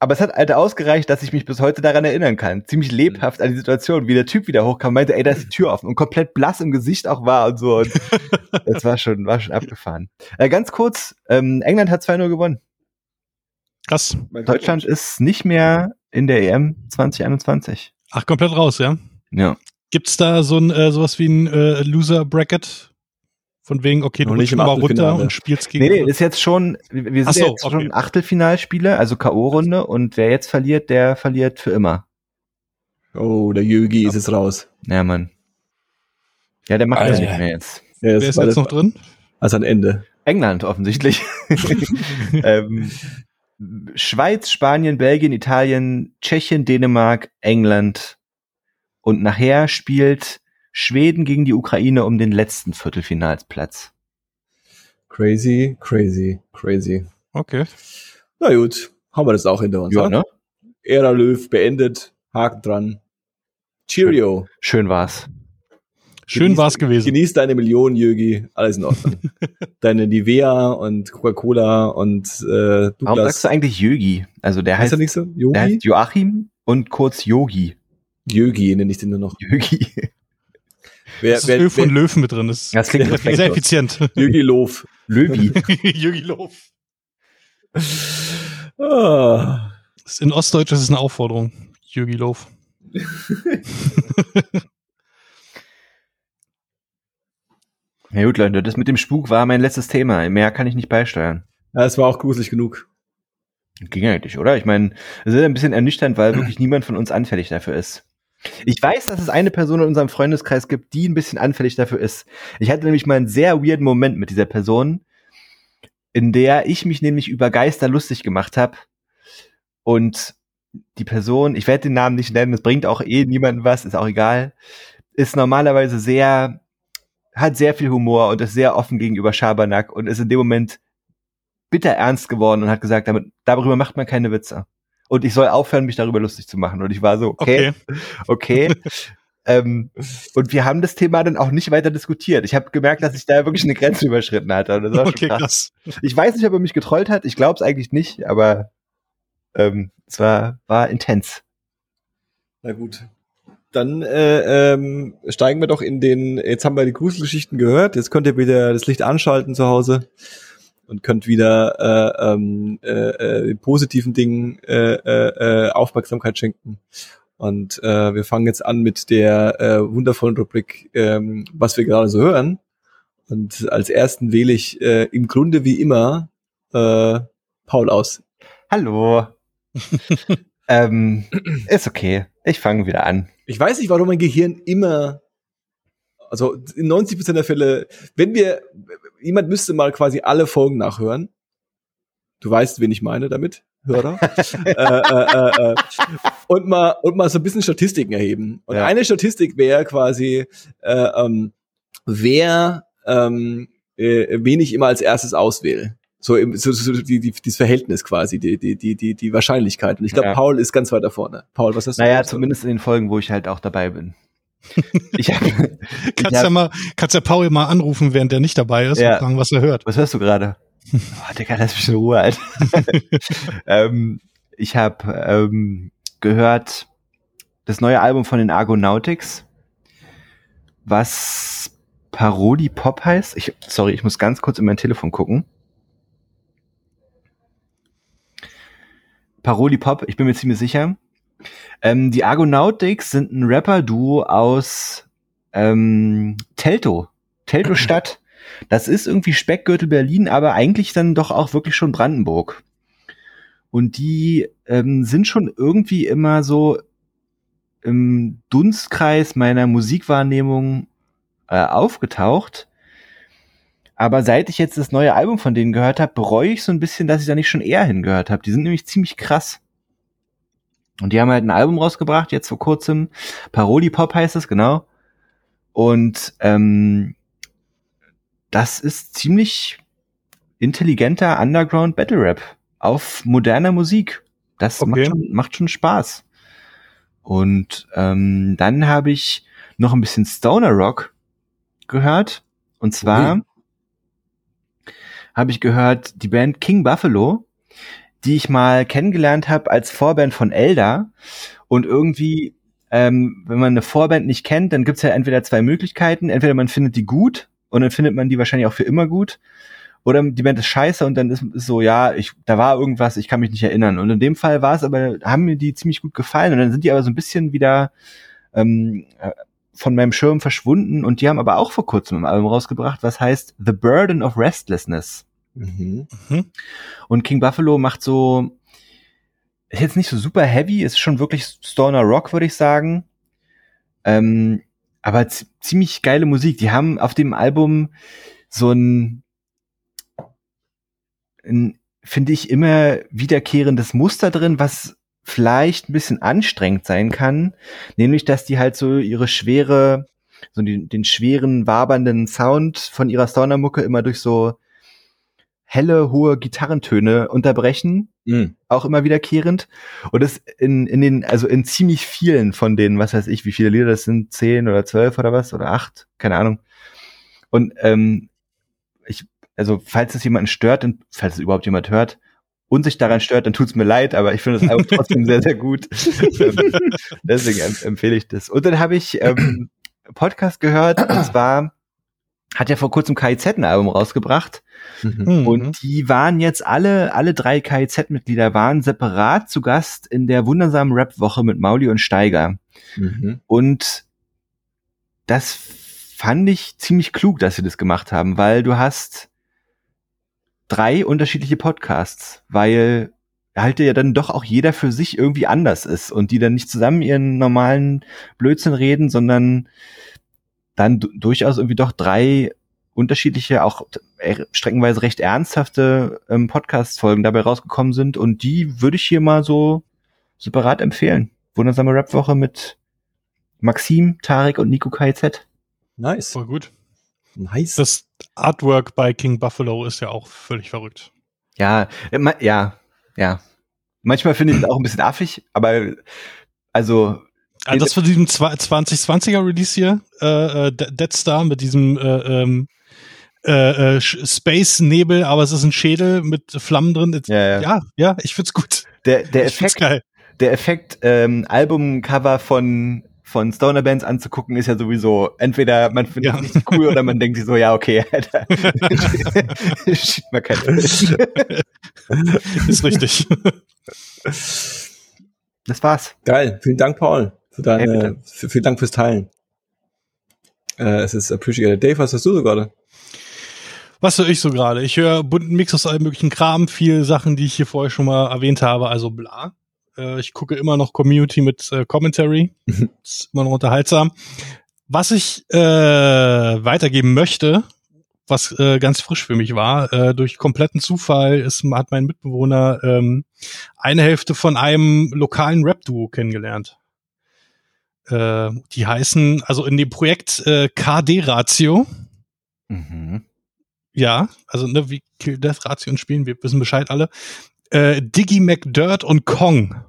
aber es hat halt ausgereicht, dass ich mich bis heute daran erinnern kann. Ziemlich lebhaft an die Situation, wie der Typ wieder hochkam, meinte, ey, da ist die Tür offen und komplett blass im Gesicht auch war und so. Und das war schon, war schon abgefahren. Äh, ganz kurz, ähm, England hat 2-0 gewonnen. Krass. Deutschland ist nicht mehr in der EM 2021. Ach, komplett raus, ja? Ja. Gibt's da so ein äh, sowas wie ein äh, Loser Bracket von wegen, okay, du nicht mal runter und spielst gegen. Nee, nee, ist jetzt schon, wir sind so, jetzt okay. schon Achtelfinalspiele, also K.O.-Runde und wer jetzt verliert, der verliert für immer. Oh, der Yugi ja. ist jetzt raus. Ja, Mann. Ja, der macht das nicht mehr jetzt. Ja, Wer ist jetzt noch drin? Also ein Ende. England offensichtlich. ähm, Schweiz, Spanien, Belgien, Italien, Tschechien, Dänemark, England. Und nachher spielt Schweden gegen die Ukraine um den letzten Viertelfinalsplatz. Crazy, crazy, crazy. Okay. Na gut, haben wir das auch hinter uns. Ja, ne? Ära Löw beendet, Haken dran. Cheerio. Schön war's. Schön genieß, war's gewesen. Genieß deine Millionen, Jögi. Alles in Ordnung. deine Nivea und Coca-Cola und äh, Douglas. Warum sagst du eigentlich Jögi? Also der heißt, heißt, nicht so? Yogi? der heißt Joachim und kurz Yogi. Jögi nenne ich den nur noch. Jögi. Wer, das ist wer, Öl von wer, Löwen mit drin. Das, das klingt sehr, sehr effizient. Jögi Lof. Löwi. Jögi Lof. Ah. In Ostdeutsch ist es eine Aufforderung. Jögi Lof. Ja gut, Leute, das mit dem Spuk war mein letztes Thema. Mehr kann ich nicht beisteuern. Ja, es war auch gruselig genug. Ging eigentlich, oder? Ich meine, es ist ein bisschen ernüchternd, weil wirklich niemand von uns anfällig dafür ist. Ich weiß, dass es eine Person in unserem Freundeskreis gibt, die ein bisschen anfällig dafür ist. Ich hatte nämlich mal einen sehr weirden Moment mit dieser Person, in der ich mich nämlich über Geister lustig gemacht habe. Und die Person, ich werde den Namen nicht nennen, das bringt auch eh niemandem was, ist auch egal, ist normalerweise sehr, hat sehr viel Humor und ist sehr offen gegenüber Schabernack und ist in dem Moment bitter ernst geworden und hat gesagt, damit, darüber macht man keine Witze. Und ich soll aufhören, mich darüber lustig zu machen. Und ich war so, okay, okay. okay. ähm, und wir haben das Thema dann auch nicht weiter diskutiert. Ich habe gemerkt, dass ich da wirklich eine Grenze überschritten hatte. Und das war okay, krass. krass. Ich weiß nicht, ob er mich getrollt hat. Ich glaube es eigentlich nicht, aber ähm, es war, war intens. Na gut. Dann äh, ähm, steigen wir doch in den, jetzt haben wir die Gruselgeschichten gehört, jetzt könnt ihr wieder das Licht anschalten zu Hause und könnt wieder äh, ähm, äh, äh, positiven Dingen äh, äh, äh, Aufmerksamkeit schenken. Und äh, wir fangen jetzt an mit der äh, wundervollen Rubrik, ähm, was wir gerade so hören. Und als ersten wähle ich äh, im Grunde wie immer äh, Paul aus. Hallo. ähm, ist okay. Ich fange wieder an. Ich weiß nicht, warum mein Gehirn immer, also in 90 Prozent der Fälle, wenn wir, jemand müsste mal quasi alle Folgen nachhören. Du weißt, wen ich meine damit, Hörer. äh, äh, äh, äh, und mal und mal so ein bisschen Statistiken erheben. Und ja. eine Statistik wäre quasi, äh, ähm, wer ähm, äh, wen ich immer als erstes auswähle. So, im, so, so die, die, dieses Verhältnis quasi, die, die, die, die, die Wahrscheinlichkeit. Und ich glaube, ja. Paul ist ganz weit da vorne. Paul, was hast du? Naja, zumindest in den Folgen, wo ich halt auch dabei bin. Ich hab, kannst hab, ja mal, kannst ja Paul mal anrufen, während der nicht dabei ist ja. und fragen, was er hört. Was hörst du gerade? oh, Digga, lass mich in Ruhe, Alter. ähm, ich habe ähm, gehört das neue Album von den Argonautics, was Parody Pop heißt. Ich, sorry, ich muss ganz kurz in mein Telefon gucken. Paroli Pop, ich bin mir ziemlich sicher. Ähm, die Argonautics sind ein Rapper-Duo aus ähm, Telto, Telto-Stadt. Das ist irgendwie Speckgürtel Berlin, aber eigentlich dann doch auch wirklich schon Brandenburg. Und die ähm, sind schon irgendwie immer so im Dunstkreis meiner Musikwahrnehmung äh, aufgetaucht. Aber seit ich jetzt das neue Album von denen gehört habe, bereue ich so ein bisschen, dass ich da nicht schon eher hingehört habe. Die sind nämlich ziemlich krass. Und die haben halt ein Album rausgebracht, jetzt vor kurzem. Paroli Pop heißt es, genau. Und ähm, das ist ziemlich intelligenter Underground Battle Rap auf moderner Musik. Das okay. macht, schon, macht schon Spaß. Und ähm, dann habe ich noch ein bisschen Stoner Rock gehört. Und zwar okay habe ich gehört, die Band King Buffalo, die ich mal kennengelernt habe als Vorband von Elder. Und irgendwie, ähm, wenn man eine Vorband nicht kennt, dann gibt's ja entweder zwei Möglichkeiten. Entweder man findet die gut und dann findet man die wahrscheinlich auch für immer gut. Oder die Band ist scheiße und dann ist es so, ja, ich, da war irgendwas, ich kann mich nicht erinnern. Und in dem Fall war es aber, haben mir die ziemlich gut gefallen. Und dann sind die aber so ein bisschen wieder ähm, äh, von meinem Schirm verschwunden und die haben aber auch vor kurzem ein Album rausgebracht, was heißt The Burden of Restlessness. Mhm. Mhm. Und King Buffalo macht so, ist jetzt nicht so super heavy, ist schon wirklich Stoner Rock, würde ich sagen. Ähm, aber ziemlich geile Musik. Die haben auf dem Album so ein, ein finde ich, immer wiederkehrendes Muster drin, was vielleicht ein bisschen anstrengend sein kann, nämlich dass die halt so ihre schwere, so den, den schweren, wabernden Sound von ihrer Stoner-Mucke immer durch so helle, hohe Gitarrentöne unterbrechen, mhm. auch immer wiederkehrend. Und das in, in den, also in ziemlich vielen von denen, was weiß ich, wie viele Lieder das sind, zehn oder zwölf oder was, oder acht, keine Ahnung. Und ähm, ich, also falls es jemanden stört, und falls es überhaupt jemand hört, und sich daran stört, dann tut's mir leid, aber ich finde das Album trotzdem sehr, sehr gut. Deswegen empfehle ich das. Und dann habe ich ähm, Podcast gehört, und zwar hat ja vor kurzem KIZ ein Album rausgebracht. Mhm. Und mhm. die waren jetzt alle, alle drei KIZ-Mitglieder waren separat zu Gast in der wundersamen Rap-Woche mit Mauli und Steiger. Mhm. Und das fand ich ziemlich klug, dass sie das gemacht haben, weil du hast drei unterschiedliche Podcasts, weil halt ja dann doch auch jeder für sich irgendwie anders ist und die dann nicht zusammen ihren normalen Blödsinn reden, sondern dann durchaus irgendwie doch drei unterschiedliche, auch streckenweise recht ernsthafte ähm, Podcast-Folgen dabei rausgekommen sind und die würde ich hier mal so separat empfehlen. Wundersame Rap-Woche mit Maxim, Tarek und Nico KZ. Nice. Voll gut. Nice. Das Artwork bei King Buffalo ist ja auch völlig verrückt. Ja, ja, ja. Manchmal finde ich es auch ein bisschen affig, aber also also das von diesem 2020er Release hier, äh, äh Dead Star mit diesem äh, ähm, äh, äh, Space-Nebel, aber es ist ein Schädel mit Flammen drin. Ja, ja, ja, ja ich find's gut. Der, der ich Effekt, der Effekt ähm, Albumcover von von Stoner Bands anzugucken, ist ja sowieso entweder man findet es nicht cool oder man denkt sich so, ja, okay, Alter. Schiebt mal keine Ist richtig. Das war's. Geil. Vielen Dank, Paul für deine, hey, für, vielen Dank fürs Teilen. Äh, es ist appreciated. Dave, was hast du so gerade? Was höre ich so gerade? Ich höre bunten Mix aus allem möglichen Kram, viele Sachen, die ich hier vorher schon mal erwähnt habe, also bla. Äh, ich gucke immer noch Community mit äh, Commentary. ist immer noch unterhaltsam. Was ich äh, weitergeben möchte, was äh, ganz frisch für mich war, äh, durch kompletten Zufall ist, hat mein Mitbewohner ähm, eine Hälfte von einem lokalen Rap-Duo kennengelernt. Äh, die heißen, also in dem Projekt äh, KD-Ratio. Mhm. Ja, also ne, wie Kill Death Ratio spielen, wir wissen Bescheid alle. Äh, Diggy McDirt und Kong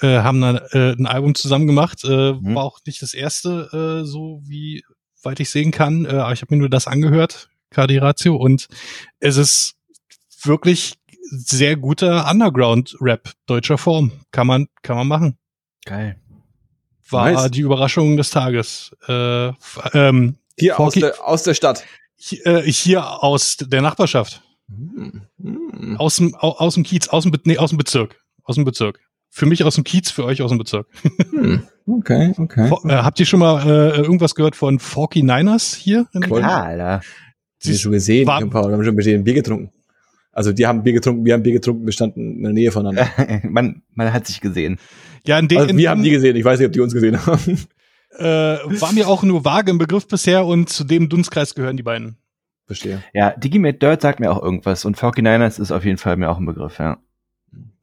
äh, haben dann äh, ein Album zusammen gemacht. Äh, mhm. War auch nicht das erste, äh, so wie weit ich sehen kann. Äh, aber ich habe mir nur das angehört, KD Ratio, und es ist wirklich sehr guter Underground-Rap deutscher Form. Kann man, kann man machen. Geil war nice. die Überraschung des Tages. Äh, ähm, hier aus der, aus der Stadt. Hier, äh, hier aus der Nachbarschaft. Hm. Aus, dem, aus dem Kiez, aus dem, nee, aus dem Bezirk. Aus dem Bezirk. Für mich aus dem Kiez, für euch aus dem Bezirk. Hm. Okay, okay. Äh, habt ihr schon mal äh, irgendwas gehört von Forky Niners hier? In Klar, Alter. Sie haben schon gesehen, war, Paul, haben schon mit denen Bier getrunken. Also die haben Bier getrunken, wir haben Bier getrunken, wir standen in der Nähe voneinander. man, man hat sich gesehen. Ja, in den, also wir haben die gesehen, ich weiß nicht, ob die uns gesehen haben. Äh, war mir auch nur vage im Begriff bisher und zu dem Dunstkreis gehören die beiden. Verstehe. Ja, Digimate Dirt sagt mir auch irgendwas und 49ers ist auf jeden Fall mir auch ein Begriff, ja.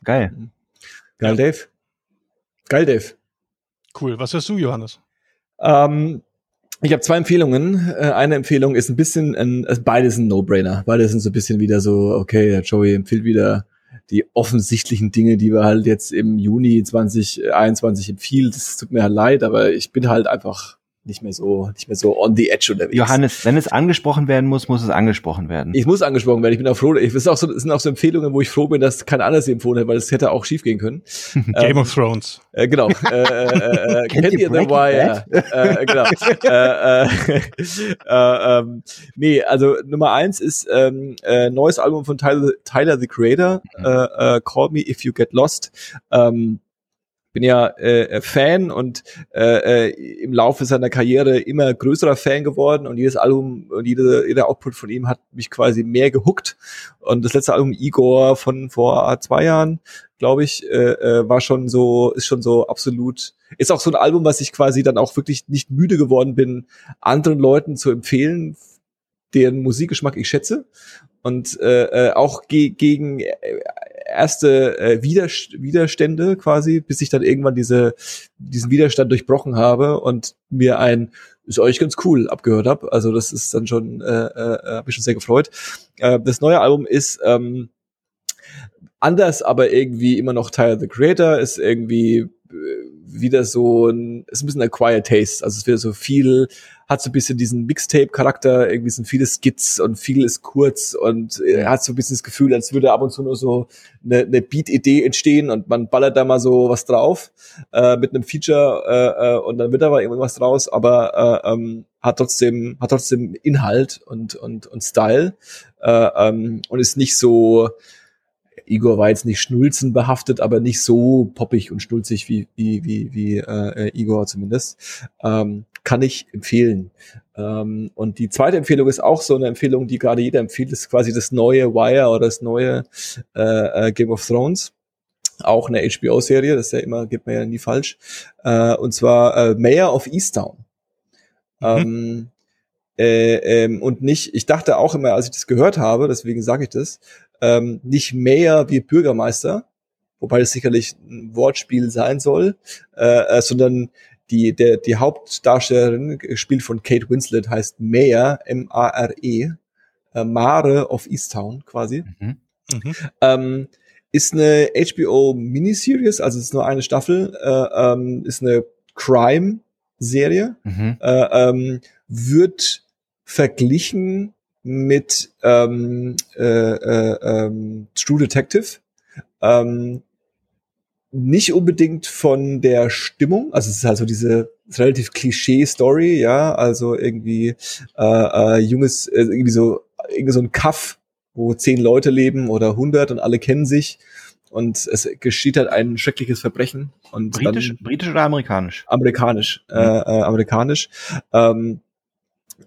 Geil. Geil, Dave. Geil, Dave. Cool. Was hörst du, Johannes? Ähm, ich habe zwei Empfehlungen. Äh, eine Empfehlung ist ein bisschen, ein, also beides ein No-Brainer. Beide sind so ein bisschen wieder so, okay, Joey empfiehlt wieder die offensichtlichen Dinge, die wir halt jetzt im Juni 2021 empfiehlt. Es tut mir halt leid, aber ich bin halt einfach nicht mehr so, nicht mehr so on the edge unterwegs. Johannes, wenn es angesprochen werden muss, muss es angesprochen werden. Ich muss angesprochen werden. Ich bin auch froh. Ich, das, auch so, das sind auch so Empfehlungen, wo ich froh bin, dass kein anderes empfohlen hat, weil es hätte auch schief gehen können. Game ähm, of Thrones. Äh, genau. äh, äh, äh kennt ihr The Wire? äh, genau. äh, äh, äh, ähm, nee, also Nummer eins ist ähm, äh, neues Album von Tyler, Tyler the Creator, mhm. äh, äh, Call Me If You Get Lost. Ähm, bin ja äh, Fan und äh, äh, im Laufe seiner Karriere immer größerer Fan geworden und jedes Album und jede, jeder Output von ihm hat mich quasi mehr gehuckt. Und das letzte Album Igor von vor zwei Jahren, glaube ich, äh, äh, war schon so, ist schon so absolut ist auch so ein Album, was ich quasi dann auch wirklich nicht müde geworden bin, anderen Leuten zu empfehlen, deren Musikgeschmack ich schätze und äh, äh, auch ge gegen äh, erste äh, Widerstände quasi, bis ich dann irgendwann diese diesen Widerstand durchbrochen habe und mir ein ist euch ganz cool abgehört habe. Also das ist dann schon äh, äh, habe ich schon sehr gefreut. Äh, das neue Album ist ähm, anders, aber irgendwie immer noch Tyler the Creator, ist irgendwie äh, wieder so ein, ist ein bisschen ein quiet taste. Also es wird so viel, hat so ein bisschen diesen Mixtape-Charakter, irgendwie sind viele Skits und viel ist kurz und er hat so ein bisschen das Gefühl, als würde ab und zu nur so eine, eine Beat-Idee entstehen und man ballert da mal so was drauf äh, mit einem Feature äh, äh, und dann wird da mal irgendwas draus, aber äh, ähm, hat trotzdem hat trotzdem Inhalt und und und Style äh, ähm, und ist nicht so Igor war jetzt nicht schnulzenbehaftet, aber nicht so poppig und schnulzig wie, wie, wie, wie äh, Igor zumindest. Ähm, kann ich empfehlen. Ähm, und die zweite Empfehlung ist auch so eine Empfehlung, die gerade jeder empfiehlt, ist quasi das neue Wire oder das neue äh, äh Game of Thrones. Auch eine HBO-Serie, das ist ja immer, geht mir ja nie falsch. Äh, und zwar äh, Mayor of Easttown. Mhm. Ähm, äh, ähm, und nicht, ich dachte auch immer, als ich das gehört habe, deswegen sage ich das, ähm, nicht mehr wie Bürgermeister, wobei das sicherlich ein Wortspiel sein soll, äh, äh, sondern die, der, die Hauptdarstellerin, gespielt von Kate Winslet, heißt Mare, M-A-R-E, äh, Mare of Easttown quasi. Mhm. Mhm. Ähm, ist eine HBO-Miniseries, also ist nur eine Staffel, äh, ähm, ist eine Crime-Serie, mhm. äh, ähm, wird verglichen mit ähm, äh, äh, ähm, True Detective. Ähm, nicht unbedingt von der Stimmung, also es ist also diese relativ Klischee-Story, ja, also irgendwie äh, äh, junges, äh, irgendwie so irgendwie so ein Kaff, wo zehn Leute leben oder hundert und alle kennen sich und es geschieht halt ein schreckliches Verbrechen. Und britisch, dann, britisch oder amerikanisch? Amerikanisch, mhm. äh, äh, amerikanisch. Ähm,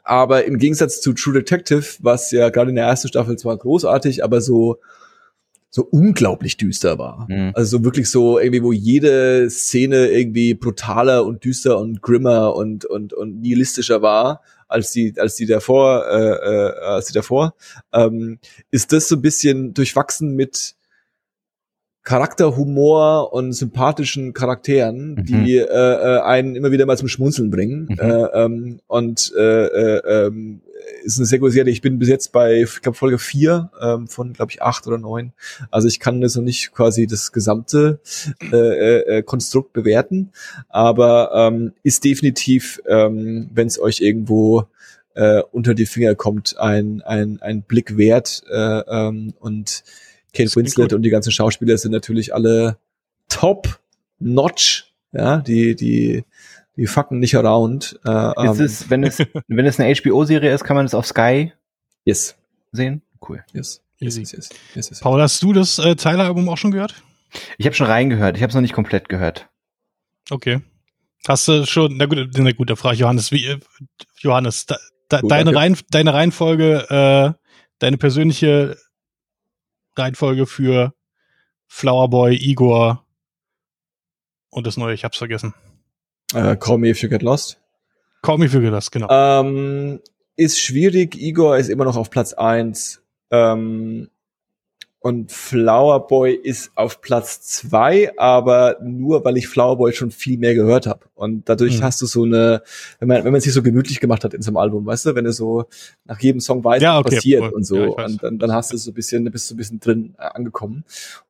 aber im Gegensatz zu True Detective, was ja gerade in der ersten Staffel zwar großartig, aber so so unglaublich düster war. Mhm. Also so wirklich so irgendwie, wo jede Szene irgendwie brutaler und düster und grimmer und und und nihilistischer war als die als die davor äh, äh, als die davor ähm, ist das so ein bisschen durchwachsen mit Charakterhumor und sympathischen Charakteren, mhm. die äh, äh, einen immer wieder mal zum Schmunzeln bringen. Mhm. Äh, ähm, und äh, äh, äh, ist eine sehr gute Serie. Ich bin bis jetzt bei, ich glaube, Folge vier ähm, von, glaube ich, acht oder neun. Also ich kann das noch nicht quasi das gesamte äh, äh, äh, Konstrukt bewerten, aber ähm, ist definitiv, ähm, wenn es euch irgendwo äh, unter die Finger kommt, ein, ein, ein Blick wert äh, ähm, und Kate Winslet und die ganzen Schauspieler sind natürlich alle top notch. Ja, die, die, die fucken nicht around. Äh, ist es, wenn es, wenn es eine HBO-Serie ist, kann man es auf Sky yes. sehen? Cool. Yes. Yes, yes, yes, yes, yes. Paul, hast du das äh, Tyler-Album auch schon gehört? Ich habe schon reingehört. Ich habe es noch nicht komplett gehört. Okay. Hast du schon, na gut, na gut, da frage ich Johannes, wie, äh, Johannes, da, da, gut, deine, Rein, deine Reihenfolge, äh, deine persönliche Reihenfolge für Flowerboy, Igor und das neue, ich hab's vergessen. Äh, Call Me If You Get Lost. Call Me If You Get Lost, genau. Ähm, ist schwierig. Igor ist immer noch auf Platz eins. Ähm, und Flower Boy ist auf Platz zwei, aber nur, weil ich Flower Boy schon viel mehr gehört habe. Und dadurch mhm. hast du so eine, wenn man, wenn man sich so gemütlich gemacht hat in so einem Album, weißt du, wenn du so nach jedem Song weißt, ja, okay, passiert cool. und so, ja, und dann, dann hast du so ein bisschen, bist du ein bisschen drin äh, angekommen.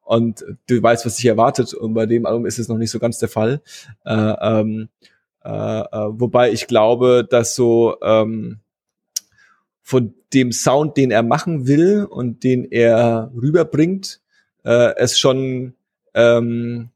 Und du weißt, was dich erwartet. Und bei dem Album ist es noch nicht so ganz der Fall. Äh, ähm, äh, äh, wobei ich glaube, dass so, ähm, von dem Sound, den er machen will und den er rüberbringt, äh, es schon ähm,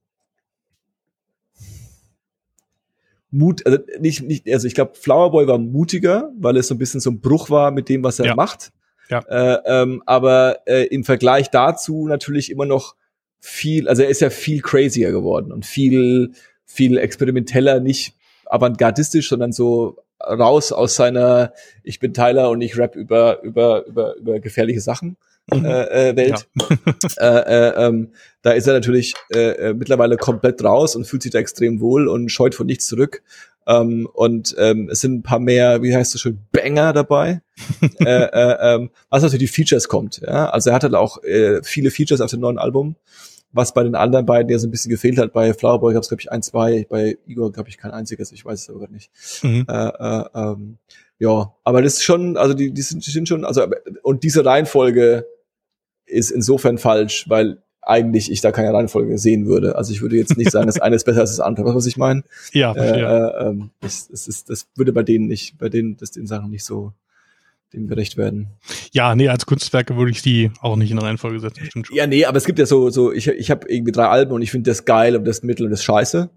Mut, also nicht, nicht, also ich glaube, Flowerboy war mutiger, weil es so ein bisschen so ein Bruch war mit dem, was er ja. macht. Ja. Äh, ähm, aber äh, im Vergleich dazu natürlich immer noch viel, also er ist ja viel crazier geworden und viel, viel experimenteller, nicht avantgardistisch, sondern so raus aus seiner, ich bin Tyler und ich rap über, über, über, über gefährliche Sachen. mhm. äh, äh, Welt. Ja. äh, äh, ähm, da ist er natürlich äh, äh, mittlerweile komplett raus und fühlt sich da extrem wohl und scheut von nichts zurück. Ähm, und ähm, es sind ein paar mehr, wie heißt das schon, Banger dabei, äh, äh, ähm, was natürlich die Features kommt. Ja? Also er hat halt auch äh, viele Features auf dem neuen Album, was bei den anderen beiden ja so ein bisschen gefehlt hat. Bei Flowerboy gab es, glaube ich, ein, zwei, bei Igor, glaube ich, kein einziges, ich weiß es aber nicht. Mhm. Äh, äh, ähm, ja, aber das ist schon, also die, die, sind, die sind schon, also und diese Reihenfolge ist insofern falsch, weil eigentlich ich da keine Reihenfolge sehen würde. Also ich würde jetzt nicht sagen, das eine ist besser als das andere. Was, ich meine? Ja, äh, äh, ähm, das, das, ist, das würde bei denen nicht, bei denen, das den Sachen nicht so dem gerecht werden. Ja, nee, als Kunstwerke würde ich die auch nicht in Reihenfolge setzen. Stimmt schon. Ja, nee, aber es gibt ja so, so ich, ich habe irgendwie drei Alben und ich finde das geil und das Mittel und das scheiße.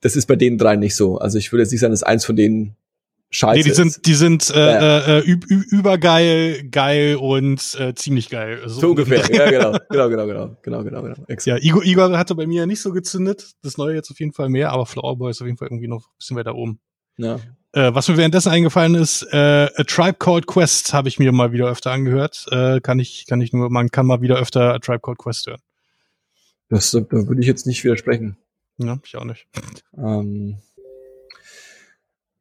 Das ist bei den drei nicht so. Also ich würde jetzt nicht sagen, dass eins von denen scheiße. Nee, die sind, die sind äh, ja. äh, übergeil, geil und äh, ziemlich geil. So, so ungefähr, ja, genau, genau, genau, genau, genau, genau, genau. Ja, Igor, Igor hatte bei mir nicht so gezündet. Das neue jetzt auf jeden Fall mehr, aber Flowerboy ist auf jeden Fall irgendwie noch ein bisschen weiter oben. Ja. Äh, was mir währenddessen eingefallen ist, äh, A Tribe Called Quest habe ich mir mal wieder öfter angehört. Äh, kann ich, kann ich nur, man kann mal wieder öfter A Tribe Called Quest hören. Das, da würde ich jetzt nicht widersprechen. Ja, ich auch nicht. Ähm,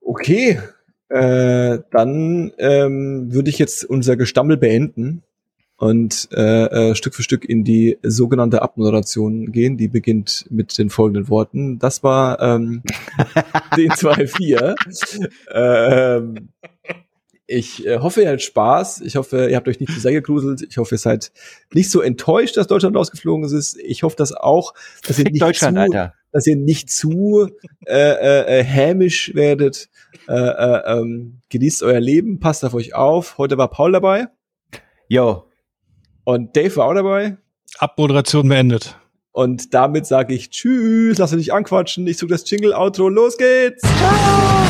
okay, äh, dann ähm, würde ich jetzt unser Gestammel beenden und äh, äh, Stück für Stück in die sogenannte Abmoderation gehen. Die beginnt mit den folgenden Worten. Das war ähm, den 2-4. ähm, ich äh, hoffe, ihr hattet Spaß. Ich hoffe, ihr habt euch nicht zu sehr gegruselt. Ich hoffe, ihr seid nicht so enttäuscht, dass Deutschland rausgeflogen ist. Ich hoffe, dass auch, dass ihr nicht Deutschland, zu, Alter. dass ihr nicht zu äh, äh, äh hämisch werdet äh, äh, ähm, genießt euer Leben, passt auf euch auf. Heute war Paul dabei. Jo. Und Dave war auch dabei. Abmoderation beendet. Und damit sage ich Tschüss, lass dich anquatschen. Ich suche das Jingle-Outro. Los geht's. Ciao.